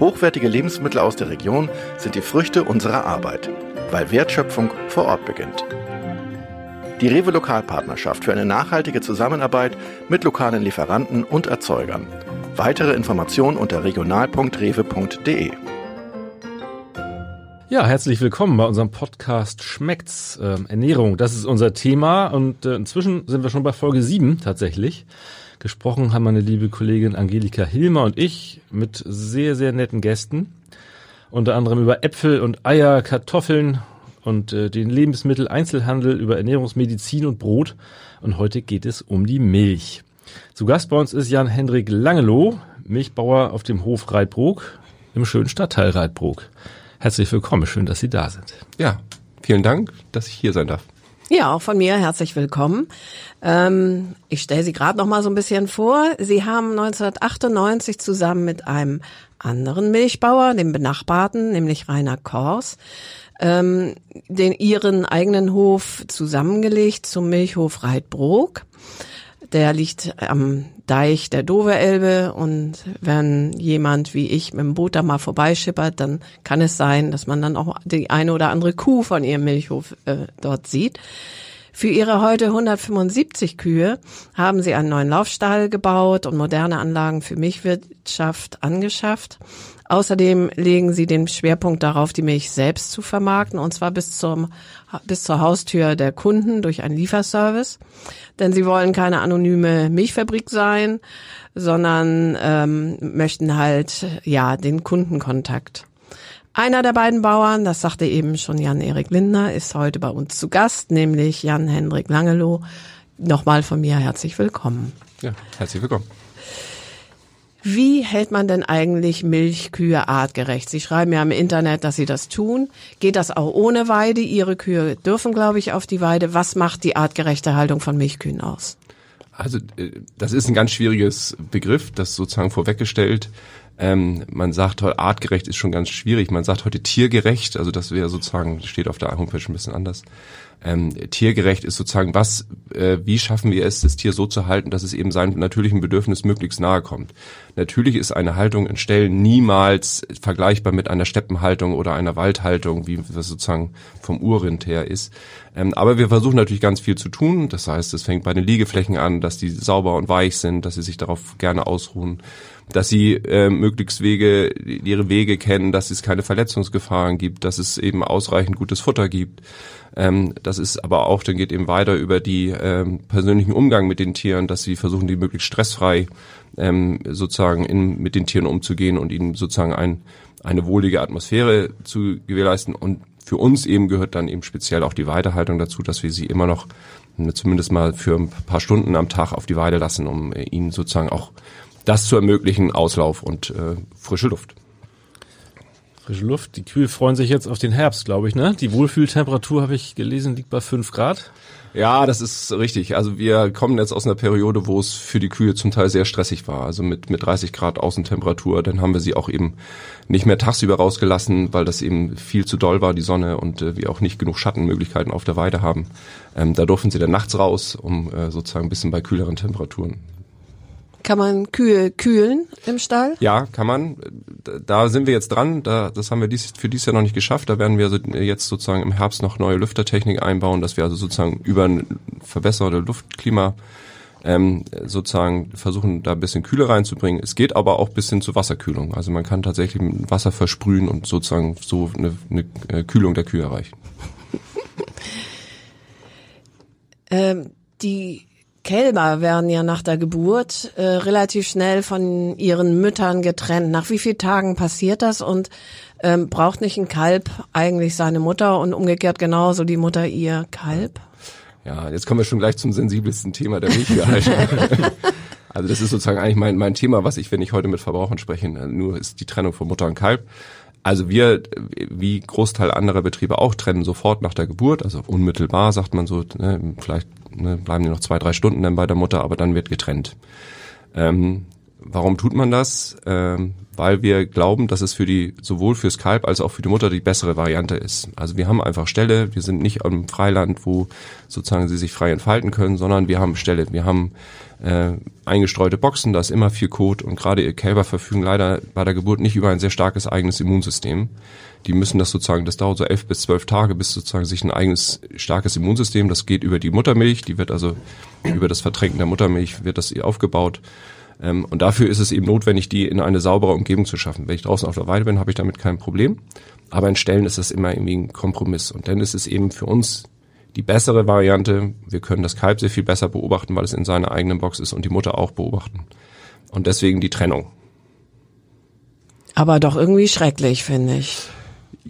Hochwertige Lebensmittel aus der Region sind die Früchte unserer Arbeit, weil Wertschöpfung vor Ort beginnt. Die Rewe Lokalpartnerschaft für eine nachhaltige Zusammenarbeit mit lokalen Lieferanten und Erzeugern. Weitere Informationen unter regional.rewe.de. Ja, herzlich willkommen bei unserem Podcast Schmeckt's ähm, Ernährung. Das ist unser Thema und äh, inzwischen sind wir schon bei Folge 7 tatsächlich. Gesprochen haben meine liebe Kollegin Angelika Hilmer und ich mit sehr, sehr netten Gästen. Unter anderem über Äpfel und Eier, Kartoffeln und äh, den Lebensmitteleinzelhandel, über Ernährungsmedizin und Brot. Und heute geht es um die Milch. Zu Gast bei uns ist Jan-Hendrik Langeloh, Milchbauer auf dem Hof Reitbrook im schönen Stadtteil Reitbrook. Herzlich willkommen, schön, dass Sie da sind. Ja, vielen Dank, dass ich hier sein darf. Ja, auch von mir herzlich willkommen. Ähm, ich stelle Sie gerade noch mal so ein bisschen vor. Sie haben 1998 zusammen mit einem anderen Milchbauer, dem benachbarten, nämlich Rainer Kors, ähm, den ihren eigenen Hof zusammengelegt zum Milchhof Reitbrook. Der liegt am Deich der Doverelbe und wenn jemand wie ich mit dem Boot da mal vorbeischippert, dann kann es sein, dass man dann auch die eine oder andere Kuh von ihrem Milchhof äh, dort sieht. Für ihre heute 175 Kühe haben sie einen neuen Laufstall gebaut und moderne Anlagen für Milchwirtschaft angeschafft. Außerdem legen sie den Schwerpunkt darauf, die Milch selbst zu vermarkten, und zwar bis zum, bis zur Haustür der Kunden durch einen Lieferservice. Denn sie wollen keine anonyme Milchfabrik sein, sondern ähm, möchten halt, ja, den Kundenkontakt. Einer der beiden Bauern, das sagte eben schon Jan-Erik Lindner, ist heute bei uns zu Gast, nämlich Jan-Hendrik Langeloh. Nochmal von mir herzlich willkommen. Ja, herzlich willkommen. Wie hält man denn eigentlich Milchkühe artgerecht? Sie schreiben ja im Internet, dass Sie das tun. Geht das auch ohne Weide? Ihre Kühe dürfen, glaube ich, auf die Weide. Was macht die artgerechte Haltung von Milchkühen aus? Also äh, das ist ein ganz schwieriges Begriff, das sozusagen vorweggestellt. Ähm, man sagt heute artgerecht ist schon ganz schwierig. Man sagt heute tiergerecht, also das wäre sozusagen steht auf der Homepage ein bisschen anders. Ähm, tiergerecht ist sozusagen was, äh, wie schaffen wir es, das Tier so zu halten, dass es eben seinem natürlichen Bedürfnis möglichst nahe kommt. Natürlich ist eine Haltung in Ställen niemals vergleichbar mit einer Steppenhaltung oder einer Waldhaltung, wie das sozusagen vom Urrind her ist. Ähm, aber wir versuchen natürlich ganz viel zu tun. Das heißt, es fängt bei den Liegeflächen an, dass die sauber und weich sind, dass sie sich darauf gerne ausruhen dass sie äh, möglichst Wege, ihre Wege kennen, dass es keine Verletzungsgefahren gibt, dass es eben ausreichend gutes Futter gibt. Ähm, das ist aber auch, dann geht eben weiter über die ähm, persönlichen Umgang mit den Tieren, dass sie versuchen, die möglichst stressfrei ähm, sozusagen in, mit den Tieren umzugehen und ihnen sozusagen ein, eine wohlige Atmosphäre zu gewährleisten. Und für uns eben gehört dann eben speziell auch die Weidehaltung dazu, dass wir sie immer noch zumindest mal für ein paar Stunden am Tag auf die Weide lassen, um äh, ihnen sozusagen auch das zu ermöglichen, Auslauf und äh, frische Luft. Frische Luft. Die Kühe freuen sich jetzt auf den Herbst, glaube ich, ne? Die Wohlfühltemperatur, habe ich gelesen, liegt bei fünf Grad. Ja, das ist richtig. Also wir kommen jetzt aus einer Periode, wo es für die Kühe zum Teil sehr stressig war. Also mit, mit 30 Grad Außentemperatur. Dann haben wir sie auch eben nicht mehr tagsüber rausgelassen, weil das eben viel zu doll war, die Sonne, und äh, wir auch nicht genug Schattenmöglichkeiten auf der Weide haben. Ähm, da durften sie dann nachts raus, um äh, sozusagen ein bisschen bei kühleren Temperaturen kann man Kühe kühlen im Stall? Ja, kann man. Da sind wir jetzt dran. Da, das haben wir dies, für dieses Jahr noch nicht geschafft. Da werden wir jetzt sozusagen im Herbst noch neue Lüftertechnik einbauen, dass wir also sozusagen über ein verbesserte Luftklima ähm, sozusagen versuchen, da ein bisschen Kühle reinzubringen. Es geht aber auch bis hin zu Wasserkühlung. Also man kann tatsächlich mit Wasser versprühen und sozusagen so eine, eine äh, Kühlung der Kühe erreichen. ähm, die Kälber werden ja nach der Geburt äh, relativ schnell von ihren Müttern getrennt. Nach wie vielen Tagen passiert das und ähm, braucht nicht ein Kalb eigentlich seine Mutter und umgekehrt genauso die Mutter ihr Kalb? Ja, jetzt kommen wir schon gleich zum sensibelsten Thema der Milchviehhaltung. also das ist sozusagen eigentlich mein, mein Thema, was ich, wenn ich heute mit Verbrauchern spreche, nur ist die Trennung von Mutter und Kalb. Also wir, wie Großteil anderer Betriebe auch, trennen sofort nach der Geburt, also unmittelbar sagt man so, ne, vielleicht ne, bleiben die noch zwei, drei Stunden dann bei der Mutter, aber dann wird getrennt. Ähm, warum tut man das? Ähm, weil wir glauben, dass es für die sowohl fürs Kalb als auch für die Mutter die bessere Variante ist. Also wir haben einfach Ställe, wir sind nicht im Freiland, wo sozusagen sie sich frei entfalten können, sondern wir haben Ställe, wir haben äh, eingestreute Boxen, da ist immer viel Kot und gerade ihr Kälber verfügen leider bei der Geburt nicht über ein sehr starkes eigenes Immunsystem. Die müssen das sozusagen, das dauert so elf bis zwölf Tage, bis sozusagen sich ein eigenes starkes Immunsystem, das geht über die Muttermilch, die wird also über das Vertränken der Muttermilch wird das ihr aufgebaut ähm, und dafür ist es eben notwendig, die in eine saubere Umgebung zu schaffen. Wenn ich draußen auf der Weide bin, habe ich damit kein Problem. Aber in Stellen ist das immer irgendwie ein Kompromiss. Und dann ist es eben für uns die bessere Variante. Wir können das Kalb sehr viel besser beobachten, weil es in seiner eigenen Box ist und die Mutter auch beobachten. Und deswegen die Trennung. Aber doch irgendwie schrecklich, finde ich.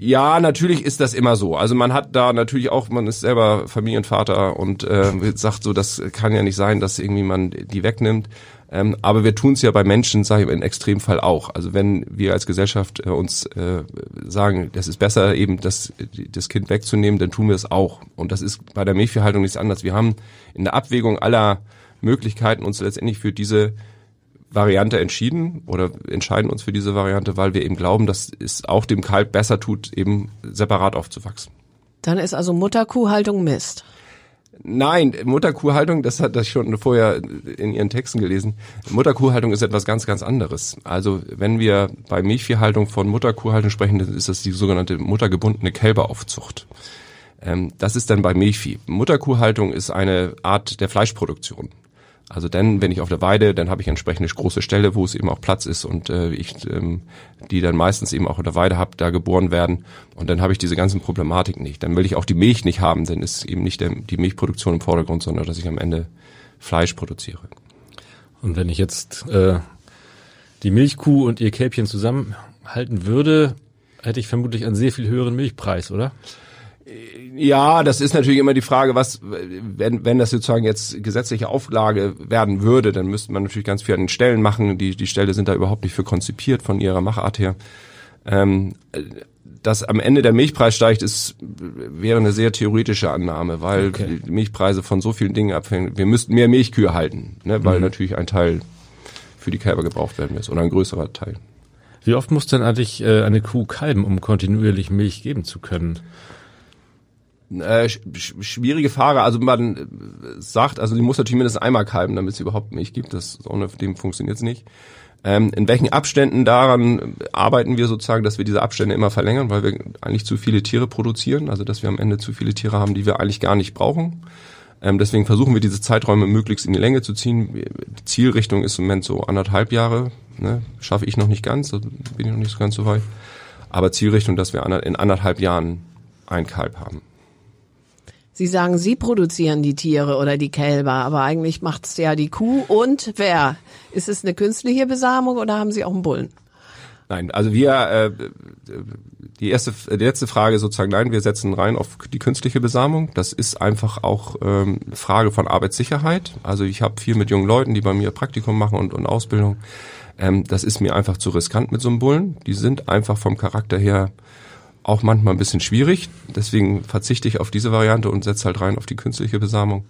Ja, natürlich ist das immer so. Also man hat da natürlich auch, man ist selber Familienvater und äh, sagt so, das kann ja nicht sein, dass irgendwie man die wegnimmt. Ähm, aber wir tun es ja bei Menschen, sage ich im Extremfall auch. Also wenn wir als Gesellschaft äh, uns äh, sagen, das ist besser, eben das, das Kind wegzunehmen, dann tun wir es auch. Und das ist bei der Milchviehhaltung nichts anderes. Wir haben in der Abwägung aller Möglichkeiten uns letztendlich für diese Variante entschieden oder entscheiden uns für diese Variante, weil wir eben glauben, dass es auch dem Kalb besser tut, eben separat aufzuwachsen. Dann ist also Mutterkuhhaltung Mist. Nein, Mutterkuhhaltung, das hat das schon vorher in Ihren Texten gelesen. Mutterkuhhaltung ist etwas ganz, ganz anderes. Also wenn wir bei Milchviehhaltung von Mutterkuhhaltung sprechen, dann ist das die sogenannte muttergebundene Kälberaufzucht. Ähm, das ist dann bei Milchvieh. Mutterkuhhaltung ist eine Art der Fleischproduktion. Also dann, wenn ich auf der Weide, dann habe ich entsprechende große Stelle, wo es eben auch Platz ist und äh, ich ähm, die dann meistens eben auch auf der Weide habe, da geboren werden und dann habe ich diese ganzen Problematiken nicht. Dann will ich auch die Milch nicht haben, denn ist eben nicht der, die Milchproduktion im Vordergrund, sondern dass ich am Ende Fleisch produziere. Und wenn ich jetzt äh, die Milchkuh und ihr Kälbchen zusammenhalten würde, hätte ich vermutlich einen sehr viel höheren Milchpreis, oder? Ja, das ist natürlich immer die Frage, was, wenn, wenn das sozusagen jetzt gesetzliche Auflage werden würde, dann müsste man natürlich ganz viel an den Stellen machen. Die, die Ställe sind da überhaupt nicht für konzipiert von ihrer Machart her. Ähm, dass am Ende der Milchpreis steigt, ist, wäre eine sehr theoretische Annahme, weil okay. Milchpreise von so vielen Dingen abhängen. Wir müssten mehr Milchkühe halten, ne, weil mhm. natürlich ein Teil für die Kälber gebraucht werden muss oder ein größerer Teil. Wie oft muss denn eigentlich äh, eine Kuh kalben, um kontinuierlich Milch geben zu können? Äh, schwierige Frage. Also man äh, sagt, also die muss natürlich mindestens einmal kalben, damit es überhaupt Milch gibt. Das ohne dem funktioniert es nicht. Ähm, in welchen Abständen daran arbeiten wir sozusagen, dass wir diese Abstände immer verlängern, weil wir eigentlich zu viele Tiere produzieren, also dass wir am Ende zu viele Tiere haben, die wir eigentlich gar nicht brauchen. Ähm, deswegen versuchen wir diese Zeiträume möglichst in die Länge zu ziehen. Die Zielrichtung ist im Moment so anderthalb Jahre. Ne? Schaffe ich noch nicht ganz, da bin ich noch nicht so ganz so weit. Aber Zielrichtung, dass wir in anderthalb Jahren ein Kalb haben. Sie sagen, Sie produzieren die Tiere oder die Kälber, aber eigentlich macht's ja die Kuh und wer? Ist es eine künstliche Besamung oder haben Sie auch einen Bullen? Nein, also wir, äh, die erste, die letzte Frage sozusagen, nein, wir setzen rein auf die künstliche Besamung. Das ist einfach auch ähm, Frage von Arbeitssicherheit. Also ich habe viel mit jungen Leuten, die bei mir Praktikum machen und, und Ausbildung. Ähm, das ist mir einfach zu riskant mit so einem Bullen. Die sind einfach vom Charakter her auch manchmal ein bisschen schwierig. Deswegen verzichte ich auf diese Variante und setze halt rein auf die künstliche Besamung.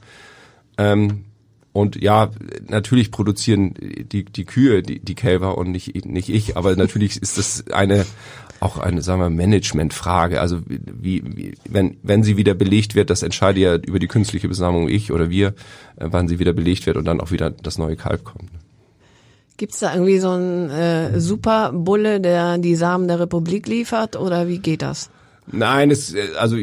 Ähm, und ja, natürlich produzieren die, die Kühe die, die Kälber und nicht, nicht ich, aber natürlich ist das eine auch eine, sagen wir, Managementfrage. Also wie, wie wenn, wenn sie wieder belegt wird, das entscheide ja über die künstliche Besamung ich oder wir, äh, wann sie wieder belegt wird und dann auch wieder das neue Kalb kommt. Gibt's da irgendwie so einen äh, Superbulle, der die Samen der Republik liefert oder wie geht das? Nein, es, also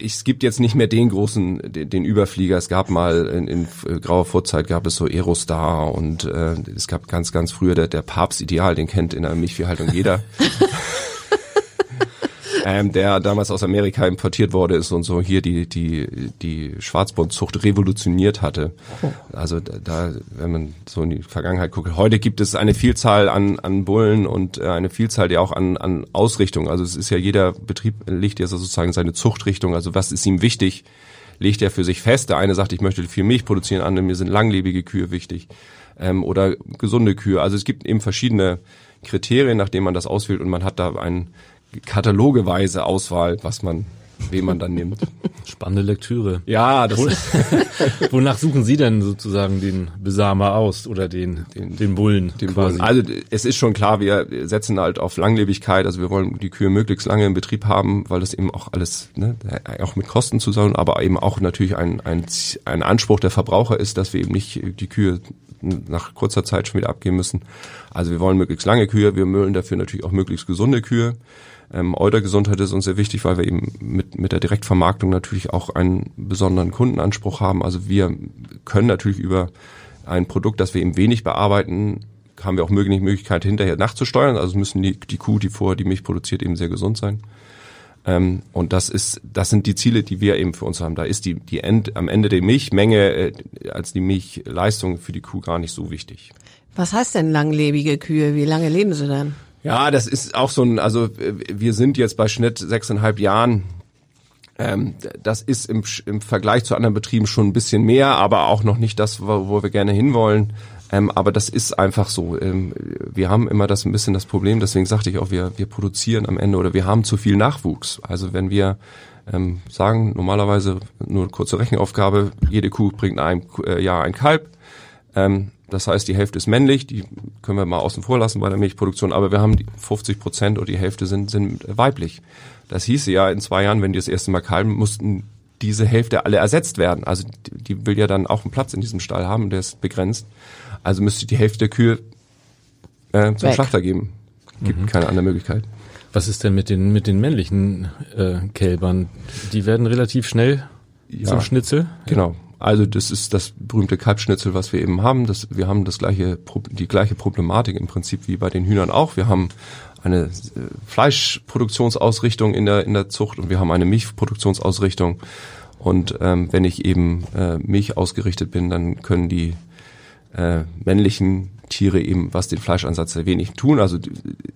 es gibt jetzt nicht mehr den großen, den, den Überflieger. Es gab mal in, in grauer Vorzeit gab es so Aerostar und äh, es gab ganz, ganz früher der, der Papstideal, den kennt in der Milchviehhaltung jeder. ähm, der damals aus Amerika importiert wurde ist und so hier die die die Schwarzbundzucht revolutioniert hatte. Oh. Also da, wenn man so in die Vergangenheit guckt, heute gibt es eine Vielzahl an an Bullen und äh, eine Vielzahl, die auch an an Ausrichtung. Also es ist ja jeder Betrieb legt ja sozusagen seine Zuchtrichtung. Also was ist ihm wichtig? legt er für sich fest. Der eine sagt, ich möchte viel Milch produzieren, andere mir sind langlebige Kühe wichtig ähm, oder gesunde Kühe. Also es gibt eben verschiedene Kriterien, nach denen man das auswählt und man hat da einen katalogeweise Auswahl, was man wen man dann nimmt. Spannende Lektüre. Ja, das Wonach suchen Sie denn sozusagen den Besamer aus oder den, den, den Bullen den quasi? Bullen. Also es ist schon klar, wir setzen halt auf Langlebigkeit, also wir wollen die Kühe möglichst lange im Betrieb haben, weil das eben auch alles, ne, auch mit Kosten zusammen, aber eben auch natürlich ein, ein, ein Anspruch der Verbraucher ist, dass wir eben nicht die Kühe nach kurzer Zeit schon wieder abgeben müssen. Also wir wollen möglichst lange Kühe, wir müllen dafür natürlich auch möglichst gesunde Kühe. Ähm, Eudergesundheit ist uns sehr wichtig, weil wir eben mit, mit der Direktvermarktung natürlich auch einen besonderen Kundenanspruch haben. Also wir können natürlich über ein Produkt, das wir eben wenig bearbeiten, haben wir auch die Möglichkeit, hinterher nachzusteuern. Also müssen die, die Kuh, die vorher die Milch produziert, eben sehr gesund sein. Ähm, und das ist, das sind die Ziele, die wir eben für uns haben. Da ist die, die End, am Ende die Milchmenge äh, als die Milchleistung für die Kuh gar nicht so wichtig. Was heißt denn langlebige Kühe? Wie lange leben sie denn? Ja, das ist auch so ein, also wir sind jetzt bei Schnitt sechseinhalb Jahren. Ähm, das ist im, im Vergleich zu anderen Betrieben schon ein bisschen mehr, aber auch noch nicht das, wo, wo wir gerne hinwollen. Ähm, aber das ist einfach so. Ähm, wir haben immer das ein bisschen das Problem, deswegen sagte ich auch, wir, wir produzieren am Ende oder wir haben zu viel Nachwuchs. Also wenn wir ähm, sagen, normalerweise nur kurze Rechenaufgabe, jede Kuh bringt in einem äh, Jahr ein Kalb, ähm, das heißt, die Hälfte ist männlich, die können wir mal außen vor lassen bei der Milchproduktion, aber wir haben die 50 Prozent oder die Hälfte sind, sind weiblich. Das hieße ja, in zwei Jahren, wenn die das erste Mal kalben, mussten diese Hälfte alle ersetzt werden. Also die, die will ja dann auch einen Platz in diesem Stall haben, der ist begrenzt. Also müsste die Hälfte der Kühe äh, zum Weg. Schlachter geben. Gibt Mhm. keine andere Möglichkeit. Was ist denn mit den, mit den männlichen äh, Kälbern? Die werden relativ schnell Ja. zum Schnitzel. Genau. Also das ist das berühmte Kalbschnitzel, was wir eben haben. Das, wir haben das gleiche, die gleiche Problematik im Prinzip wie bei den Hühnern auch. Wir haben eine äh, Fleischproduktionsausrichtung in der, in der Zucht und wir haben eine Milchproduktionsausrichtung. Und ähm, wenn ich eben äh, Milch ausgerichtet bin, dann können die äh, männlichen Tiere eben, was den Fleischansatz sehr wenig tun. Also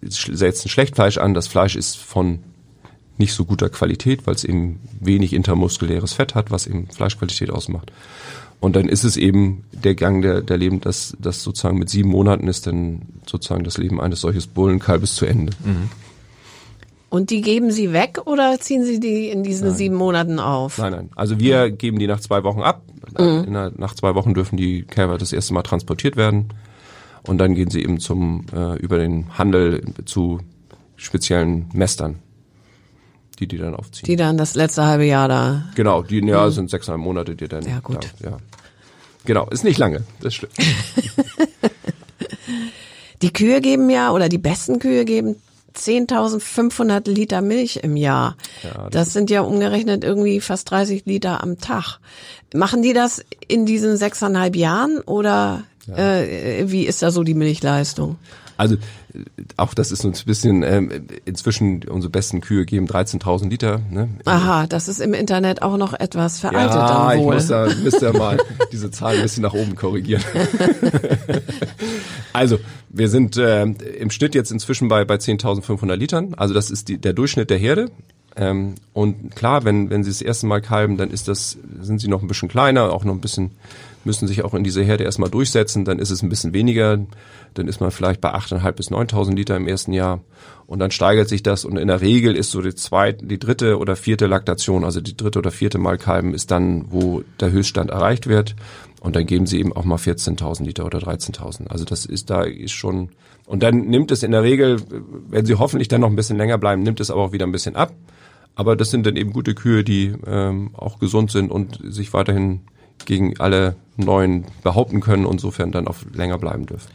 setzen Schlechtfleisch an. Das Fleisch ist von nicht so guter Qualität, weil es eben wenig intermuskuläres Fett hat, was eben Fleischqualität ausmacht. Und dann ist es eben der Gang der, der Leben, dass das sozusagen mit sieben Monaten ist dann sozusagen das Leben eines solches Bullenkalbes zu Ende. Und die geben Sie weg oder ziehen Sie die in diesen sieben Monaten auf? Nein, nein. Also wir geben die nach zwei Wochen ab. In der, nach zwei Wochen dürfen die Kälber das erste Mal transportiert werden. Und dann gehen sie eben zum äh, über den Handel zu speziellen Mästern, die die dann aufziehen. Die dann das letzte halbe Jahr da. Genau, die ja, sind sechseinhalb Monate, die dann. Ja, gut. Da, ja. Genau, ist nicht lange, das stimmt. Die Kühe geben ja, oder die besten Kühe geben 10.500 Liter Milch im Jahr. Ja, das das sind ja umgerechnet irgendwie fast 30 Liter am Tag. Machen die das in diesen sechseinhalb Jahren oder äh, wie ist da so die Milchleistung? Also auch das ist uns ein bisschen ähm, inzwischen unsere besten Kühe geben 13.000 Liter. Ne? Aha, das ist im Internet auch noch etwas veraltet ja, ich muss da, müsste ja mal diese Zahl ein bisschen nach oben korrigieren. also, wir sind äh, im Schnitt jetzt inzwischen bei, bei 10.500 Litern. Also das ist die, der Durchschnitt der Herde. Ähm, und klar, wenn, wenn sie das erste Mal kalben, dann ist das, sind sie noch ein bisschen kleiner, auch noch ein bisschen, müssen sich auch in diese Herde erstmal durchsetzen, dann ist es ein bisschen weniger, dann ist man vielleicht bei 8.500 bis 9.000 Liter im ersten Jahr und dann steigert sich das und in der Regel ist so die zweite, die dritte oder vierte Laktation, also die dritte oder vierte Mal kalben ist dann, wo der Höchststand erreicht wird und dann geben sie eben auch mal 14.000 Liter oder 13.000. Also das ist da ist schon und dann nimmt es in der Regel, wenn sie hoffentlich dann noch ein bisschen länger bleiben, nimmt es aber auch wieder ein bisschen ab. Aber das sind dann eben gute Kühe, die ähm, auch gesund sind und sich weiterhin gegen alle neuen behaupten können und insofern dann auch länger bleiben dürfen.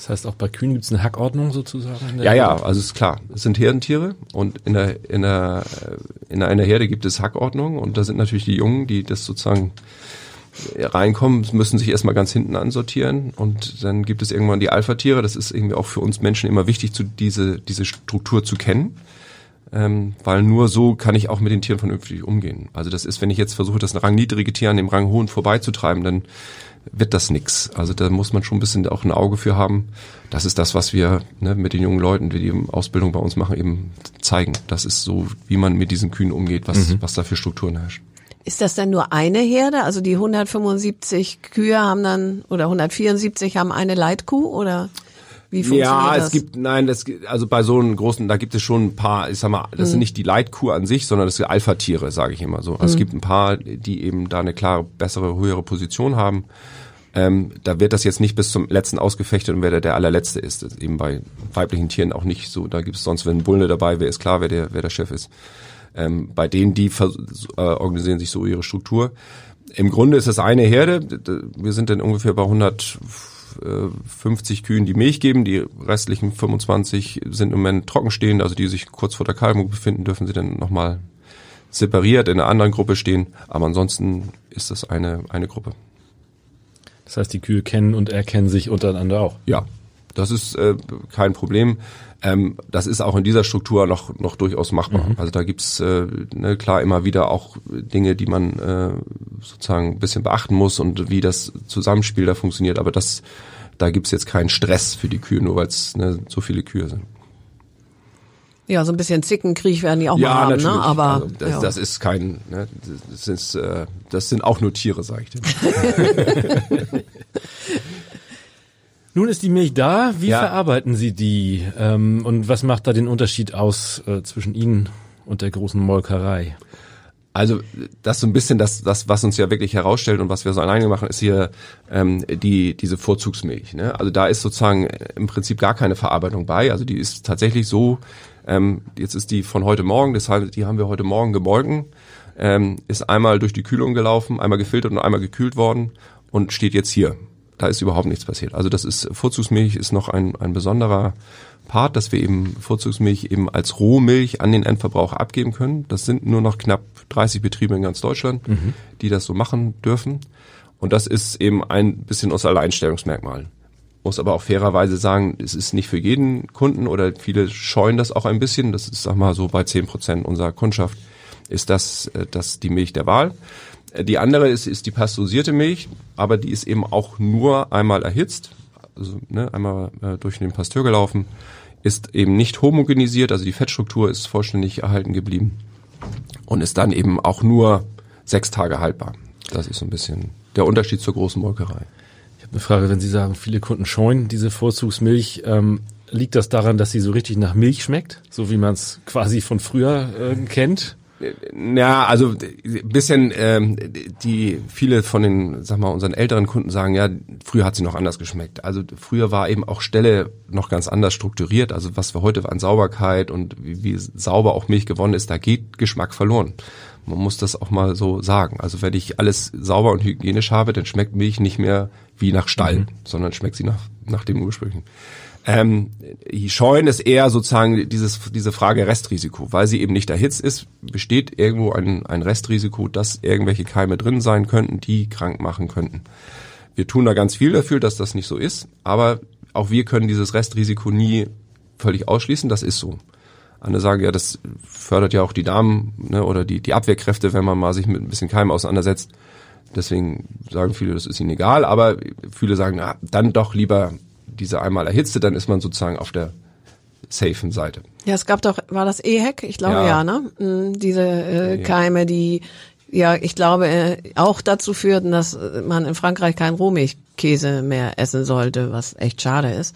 Das heißt, auch bei Kühen gibt es eine Hackordnung sozusagen? Ja, ja, also ist klar. Es sind Herdentiere und in der, in der, äh, in einer Herde gibt es Hackordnung und da sind natürlich die Jungen, die das sozusagen reinkommen, müssen sich erstmal ganz hinten ansortieren und dann gibt es irgendwann die Alpha-Tiere. Das ist irgendwie auch für uns Menschen immer wichtig, zu diese, diese Struktur zu kennen. Ähm, weil nur so kann ich auch mit den Tieren vernünftig umgehen. Also das ist, wenn ich jetzt versuche, das rangniedrige Tier an dem ranghohen vorbeizutreiben, dann wird das nix. Also da muss man schon ein bisschen auch ein Auge für haben. Das ist das, was wir ne, mit den jungen Leuten, die die Ausbildung bei uns machen, eben zeigen. Das ist so, wie man mit diesen Kühen umgeht, was, was da für Strukturen herrschen. Ist das denn nur eine Herde? Also die 175 Kühe haben dann oder 174 haben eine Leitkuh oder? Wie funktioniert ja, das? es gibt, nein, das, also bei so einem großen, da gibt es schon ein paar, ich sag mal, das sind nicht die Leitkuh an sich, sondern das sind Alpha-Tiere, sage ich immer so. Also Es gibt ein paar, die eben da eine klare, bessere, höhere Position haben. Ähm, da wird das jetzt nicht bis zum letzten ausgefechtet und wer der, der allerletzte ist. Das ist eben bei weiblichen Tieren auch nicht so. Da gibt es sonst, wenn ein Bulle dabei wäre, ist klar, wer der, wer der Chef ist. Ähm, bei denen, die äh, organisieren sich so ihre Struktur. Im Grunde ist es eine Herde. Wir sind dann ungefähr bei 150 Kühen, die Milch geben. Die restlichen 25 sind im Moment trockenstehend, also die sich kurz vor der Kalbung befinden, dürfen sie dann nochmal separiert in einer anderen Gruppe stehen. Aber ansonsten ist das eine, eine Gruppe. Das heißt, die Kühe kennen und erkennen sich untereinander auch. Ja, das ist äh, kein Problem. Ähm, das ist auch in dieser Struktur noch noch durchaus machbar. Also da gibt's äh, ne, klar immer wieder auch Dinge, die man äh, sozusagen ein bisschen beachten muss und wie das Zusammenspiel da funktioniert. Aber das da gibt's jetzt keinen Stress für die Kühe, nur weil es ne, so viele Kühe sind. Ja, so ein bisschen Zickenkrieg werden die auch mal haben, ne? Aber also das, ja. das ist kein, ne, das, ist, äh, das sind auch nur Tiere, sag ich dir. Nun ist die Milch da. Wie Ja. verarbeiten Sie die? Ähm, und was macht da den Unterschied aus äh, zwischen Ihnen und der großen Molkerei? Also das ist so ein bisschen das, das, was uns ja wirklich herausstellt und was wir so alleine machen, ist hier ähm, die diese Vorzugsmilch. Ne? Also da ist sozusagen im Prinzip gar keine Verarbeitung bei. Also die ist tatsächlich so. Ähm, jetzt ist die von heute Morgen, das heißt, die haben wir heute Morgen gemolken, ähm, ist einmal durch die Kühlung gelaufen, einmal gefiltert und einmal gekühlt worden und steht jetzt hier. Da ist überhaupt nichts passiert. Also das ist Vorzugsmilch ist noch ein, ein besonderer Part, dass wir eben Vorzugsmilch eben als Rohmilch an den Endverbraucher abgeben können. Das sind nur noch knapp 30 Betriebe in ganz Deutschland, die das so machen dürfen. Und das ist eben ein bisschen unser Alleinstellungsmerkmal. Muss aber auch fairerweise sagen, es ist nicht für jeden Kunden oder viele scheuen das auch ein bisschen. Das ist, sag mal, so bei 10 Prozent unserer Kundschaft ist das, äh, das die Milch der Wahl. Äh, Die andere ist, ist die pasteurisierte Milch, aber die ist eben auch nur einmal erhitzt, also ne, einmal äh, durch den Pasteur gelaufen, ist eben nicht homogenisiert, also die Fettstruktur ist vollständig erhalten geblieben und ist dann eben auch nur sechs Tage haltbar. Das ist so ein bisschen der Unterschied zur großen Molkerei. Eine Frage, wenn Sie sagen, viele Kunden scheuen diese Vorzugsmilch. Ähm, liegt das daran, dass sie so richtig nach Milch schmeckt? So wie man es quasi von früher äh, kennt? Ja, also bisschen ähm, die viele von den, sag mal, unseren älteren Kunden sagen, ja, früher hat sie noch anders geschmeckt. Also früher war eben auch Stelle noch ganz anders strukturiert. Also was wir heute an Sauberkeit und wie, wie sauber auch Milch gewonnen ist, da geht Geschmack verloren. Man muss das auch mal so sagen. Also wenn ich alles sauber und hygienisch habe, dann schmeckt Milch nicht mehr wie nach Stall, sondern schmeckt sie nach, nach dem ursprünglichen. Ähm, scheuen ist eher sozusagen dieses, diese Frage Restrisiko. Weil sie eben nicht erhitzt ist, besteht irgendwo ein, ein Restrisiko, dass irgendwelche Keime drin sein könnten, die krank machen könnten. Wir tun da ganz viel dafür, dass das nicht so ist, aber auch wir können dieses Restrisiko nie völlig ausschließen, das ist so. Andere sagen, ja, das fördert ja auch die Darm ne, oder die, die Abwehrkräfte, wenn man mal sich mit ein bisschen Keim auseinandersetzt. Deswegen sagen viele, das ist ihnen egal, aber viele sagen, na, dann doch lieber diese einmal erhitzte, dann ist man sozusagen auf der safen Seite. Ja, es gab doch, war das EHEC? Ich glaube ja, Ja. ne? Mm, Diese äh, Keime, die ja, ich glaube, äh, auch dazu führten, dass man in Frankreich keinen Rohmilchkäse mehr essen sollte, was echt schade ist.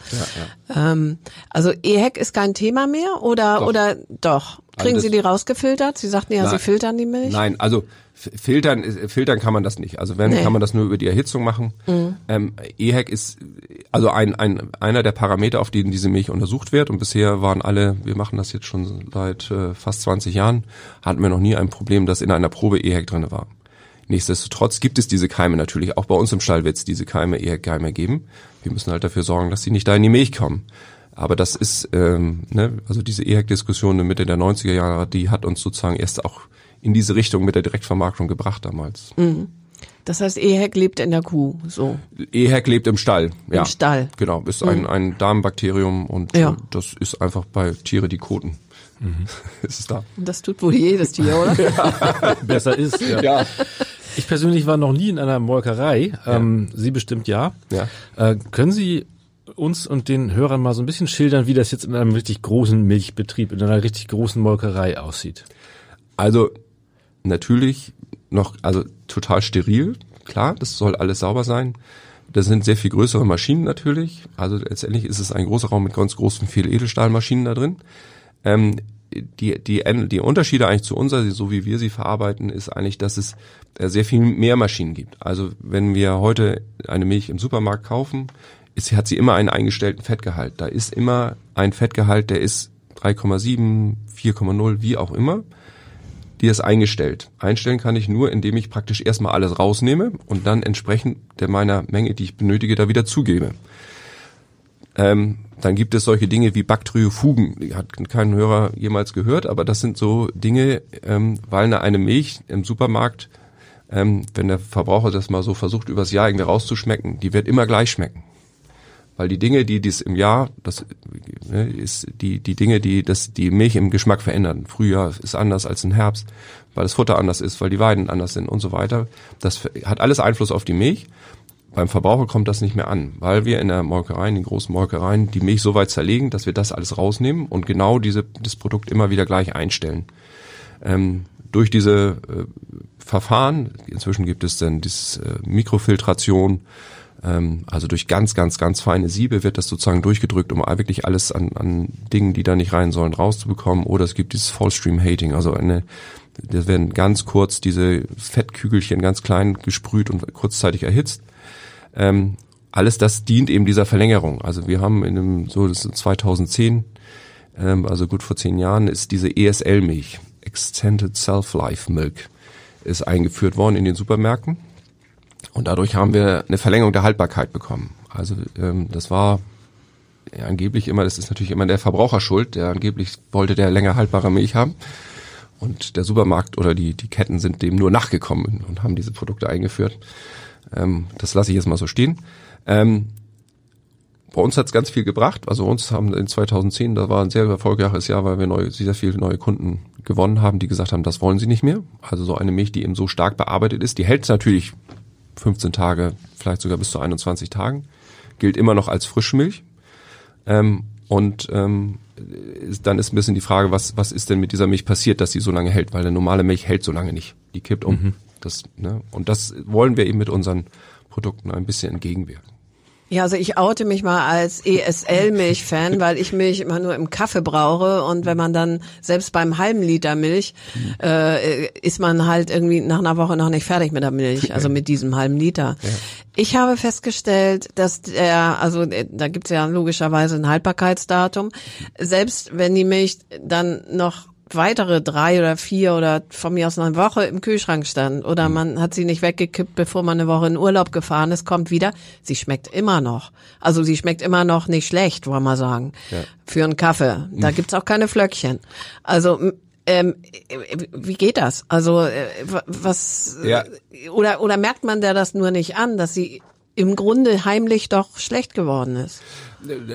Ähm, also EHEC ist kein Thema mehr oder Doch. oder doch? Kriegen das- Sie die rausgefiltert? Sie sagten ja, Sie Nein. filtern die Milch. Nein, also filtern, äh, filtern kann man das nicht. Also wenn, Nee. kann man das nur über die Erhitzung machen. Ähm, EHEC ist also ein, ein, einer der Parameter, auf denen diese Milch untersucht wird. Und bisher waren alle, wir machen das jetzt schon seit äh, fast 20 Jahren, hatten wir noch nie ein Problem, dass in einer Probe EHEC drinne war. Nichtsdestotrotz gibt es diese Keime natürlich. Auch bei uns im Stall wird es diese Keime, EHEC-Keime geben. Wir müssen halt dafür sorgen, dass sie nicht da in die Milch kommen. Aber das ist, ähm, ne, also diese EHEC-Diskussion in Mitte der 90er Jahre, die hat uns sozusagen erst auch in diese Richtung mit der Direktvermarktung gebracht damals. Das heißt, EHEC lebt in der Kuh, so. EHEC lebt im Stall. Ja. Im Stall. Genau, ist ein, ein Darmbakterium und Ja. das ist einfach bei Tiere, die koten. ist es da. Und das tut wohl jedes Tier, oder? Besser ist. Ja. Ja. Ich persönlich war noch nie in einer Molkerei. Ähm, Sie bestimmt ja. Ja. Äh, können Sie uns und den Hörern mal so ein bisschen schildern, wie das jetzt in einem richtig großen Milchbetrieb, in einer richtig großen Molkerei aussieht? Also natürlich noch, also total steril, klar, das soll alles sauber sein. Das sind sehr viel größere Maschinen natürlich. Also letztendlich ist es ein großer Raum mit ganz großen, viel Edelstahlmaschinen da drin. Ähm, die, die, die Unterschiede eigentlich zu unserer, so wie wir sie verarbeiten, ist eigentlich, dass es äh, sehr viel mehr Maschinen gibt. Also wenn wir heute eine Milch im Supermarkt kaufen, ist, hat sie immer einen eingestellten Fettgehalt. Da ist immer ein Fettgehalt, der ist 3,7, 4,0, wie auch immer. Die ist eingestellt. Einstellen kann ich nur, indem ich praktisch erstmal alles rausnehme und dann entsprechend der meiner Menge, die ich benötige, da wieder zugebe. Ähm, dann gibt es solche Dinge wie Baktryophugen. Die hat kein Hörer jemals gehört, aber das sind so Dinge, ähm, weil eine, eine Milch im Supermarkt, ähm, wenn der Verbraucher das mal so versucht, übers Jahr irgendwie rauszuschmecken, die wird immer gleich schmecken. Weil die Dinge, die dies im Jahr, das ne, ist die, die Dinge, die das, die Milch im Geschmack verändern. Frühjahr ist anders als im Herbst, weil das Futter anders ist, weil die Weiden anders sind und so weiter. Das hat alles Einfluss auf die Milch. Beim Verbraucher kommt das nicht mehr an, weil wir in der Molkerei, in den großen Molkereien, die Milch so weit zerlegen, dass wir das alles rausnehmen und genau diese, das Produkt immer wieder gleich einstellen. Ähm, durch diese äh, Verfahren, inzwischen gibt es dann diese äh, Mikrofiltration, also durch ganz, ganz, ganz feine Siebe wird das sozusagen durchgedrückt, um wirklich alles an, an Dingen, die da nicht rein sollen, rauszubekommen. Oder es gibt dieses Fallstream Hating, also eine das werden ganz kurz diese Fettkügelchen ganz klein gesprüht und kurzzeitig erhitzt ähm, alles das dient eben dieser Verlängerung. Also wir haben in einem, so das ist 2010, ähm, also gut vor zehn Jahren, ist diese ESL-Milch, Extended Self-Life Milk, ist eingeführt worden in den Supermärkten. Und dadurch haben wir eine Verlängerung der Haltbarkeit bekommen. Also ähm, das war ja, angeblich immer, das ist natürlich immer der Verbraucher schuld, der angeblich wollte der länger haltbare Milch haben. Und der Supermarkt oder die, die Ketten sind dem nur nachgekommen und haben diese Produkte eingeführt. Ähm, das lasse ich jetzt mal so stehen. Ähm, bei uns hat es ganz viel gebracht. Also uns haben in 2010, da war ein sehr erfolgreiches Jahr, weil wir neue, sehr viele neue Kunden gewonnen haben, die gesagt haben, das wollen sie nicht mehr. Also so eine Milch, die eben so stark bearbeitet ist, die hält natürlich 15 Tage, vielleicht sogar bis zu 21 Tagen, gilt immer noch als Frischmilch. Ähm, und ähm, dann ist ein bisschen die Frage, was, was ist denn mit dieser Milch passiert, dass sie so lange hält, weil eine normale Milch hält so lange nicht. Die kippt um. Mhm. Das, ne? Und das wollen wir eben mit unseren Produkten ein bisschen entgegenwirken. Ja, also ich oute mich mal als ESL-Milch-Fan, weil ich Milch immer nur im Kaffee brauche und wenn man dann selbst beim halben Liter Milch äh, ist man halt irgendwie nach einer Woche noch nicht fertig mit der Milch, also mit diesem halben Liter. Ja. Ich habe festgestellt, dass der, also äh, da gibt's ja logischerweise ein Haltbarkeitsdatum, selbst wenn die Milch dann noch weitere drei oder vier oder von mir aus eine Woche im Kühlschrank stand oder mhm. man hat sie nicht weggekippt, bevor man eine Woche in Urlaub gefahren ist, kommt wieder. Sie schmeckt immer noch. Also sie schmeckt immer noch nicht schlecht, wollen wir sagen. Ja. Für einen Kaffee. Da mhm. gibt's auch keine Flöckchen. Also ähm, wie geht das? Also äh, was ja. oder oder merkt man der das nur nicht an, dass sie im Grunde heimlich doch schlecht geworden ist?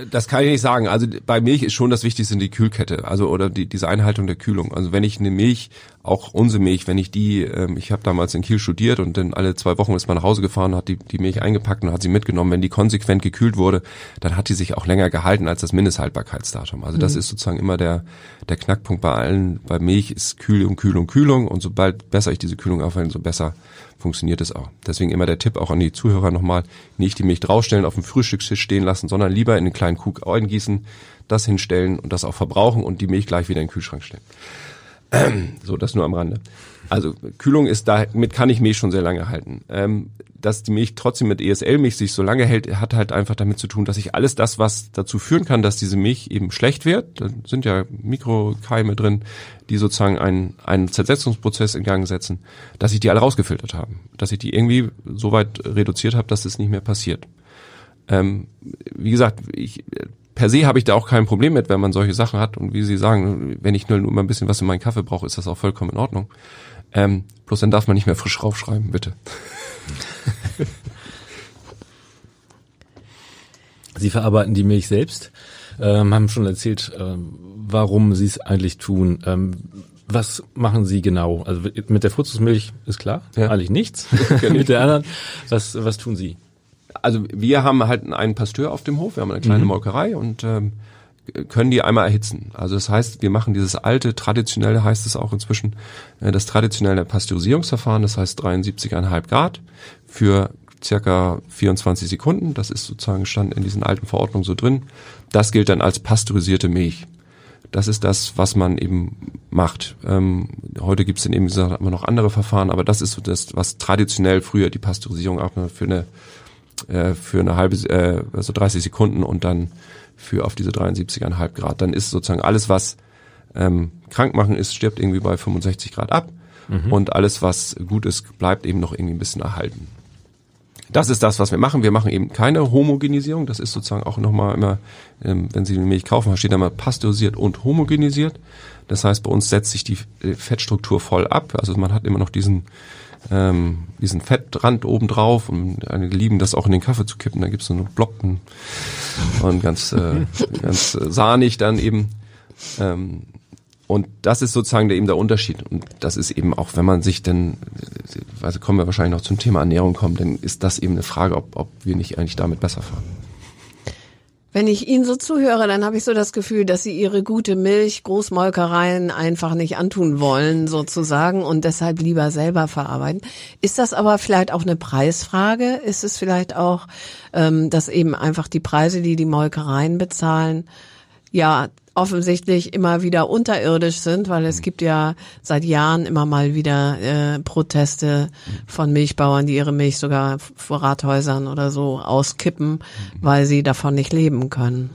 Das kann ich nicht sagen. Also bei Milch ist schon das Wichtigste die Kühlkette, also oder die, diese Einhaltung der Kühlung. Also wenn ich eine Milch, auch unsere Milch, wenn ich die, ähm, ich habe damals in Kiel studiert und dann alle zwei Wochen ist man nach Hause gefahren, hat die, die Milch eingepackt und hat sie mitgenommen. Wenn die konsequent gekühlt wurde, dann hat die sich auch länger gehalten als das Mindesthaltbarkeitsdatum. Also das mhm. ist sozusagen immer der, der Knackpunkt bei allen. Bei Milch ist Kühlung, Kühlung, Kühlung und sobald besser ich diese Kühlung aufhalte, so besser funktioniert es auch. Deswegen immer der Tipp auch an die Zuhörer nochmal, nicht die Milch draufstellen, auf dem Frühstückstisch stehen lassen, sondern lieber in einen kleinen Krug eingießen, das hinstellen und das auch verbrauchen und die Milch gleich wieder in den Kühlschrank stellen. So, das nur am Rande. Also Kühlung ist, damit kann ich Milch schon sehr lange halten. Ähm, dass die Milch trotzdem mit ESL-Milch sich so lange hält, hat halt einfach damit zu tun, dass ich alles das, was dazu führen kann, dass diese Milch eben schlecht wird, da sind ja Mikrokeime drin, die sozusagen einen, einen Zersetzungsprozess in Gang setzen, dass ich die alle rausgefiltert habe. Dass ich die irgendwie so weit reduziert habe, dass es nicht mehr passiert. Ähm, wie gesagt, ich, per se habe ich da auch kein Problem mit, wenn man solche Sachen hat. Und wie Sie sagen, wenn ich nur, nur mal ein bisschen was in meinen Kaffee brauche, ist das auch vollkommen in Ordnung. Ähm, bloß dann darf man nicht mehr frisch raufschreiben, bitte. Sie verarbeiten die Milch selbst, ähm, haben schon erzählt, ähm, warum Sie es eigentlich tun. Ähm, was machen Sie genau? Also mit der Furzusmilch ist klar, ja. eigentlich nichts. mit der anderen, was, was tun Sie? Also wir haben halt einen Pasteur auf dem Hof, wir haben eine kleine mhm. Molkerei und ähm, können die einmal erhitzen. Also das heißt, wir machen dieses alte, traditionelle, heißt es auch inzwischen, äh, das traditionelle Pasteurisierungsverfahren, das heißt 73,5 Grad für circa 24 Sekunden. Das ist sozusagen stand in diesen alten Verordnungen so drin. Das gilt dann als pasteurisierte Milch. Das ist das, was man eben macht. Ähm, heute gibt es dann eben gesagt, immer noch andere Verfahren, aber das ist so das, was traditionell früher die Pasteurisierung auch für eine äh, für eine halbe, äh, also 30 Sekunden und dann für auf diese 73,5 Grad. Dann ist sozusagen alles, was ähm, krank machen ist, stirbt irgendwie bei 65 Grad ab mhm. und alles, was gut ist, bleibt eben noch irgendwie ein bisschen erhalten. Das ist das, was wir machen. Wir machen eben keine Homogenisierung. Das ist sozusagen auch nochmal immer, ähm, wenn Sie Milch kaufen, steht da mal pasteurisiert und homogenisiert. Das heißt, bei uns setzt sich die äh, Fettstruktur voll ab. Also man hat immer noch diesen, ähm, diesen Fettrand oben drauf und einige lieben das auch in den Kaffee zu kippen. Da gibt's so eine Blocken und ganz, äh, ganz äh, sahnig dann eben. Ähm, und das ist sozusagen der, eben der Unterschied. Und das ist eben auch, wenn man sich dann, also kommen wir wahrscheinlich noch zum Thema Ernährung kommen, dann ist das eben eine Frage, ob, ob wir nicht eigentlich damit besser fahren. Wenn ich Ihnen so zuhöre, dann habe ich so das Gefühl, dass Sie Ihre gute Milch Großmolkereien einfach nicht antun wollen, sozusagen, und deshalb lieber selber verarbeiten. Ist das aber vielleicht auch eine Preisfrage? Ist es vielleicht auch, ähm, dass eben einfach die Preise, die die Molkereien bezahlen, ja offensichtlich immer wieder unterirdisch sind, weil es gibt ja seit Jahren immer mal wieder äh, Proteste von Milchbauern, die ihre Milch sogar vor Rathäusern oder so auskippen, weil sie davon nicht leben können.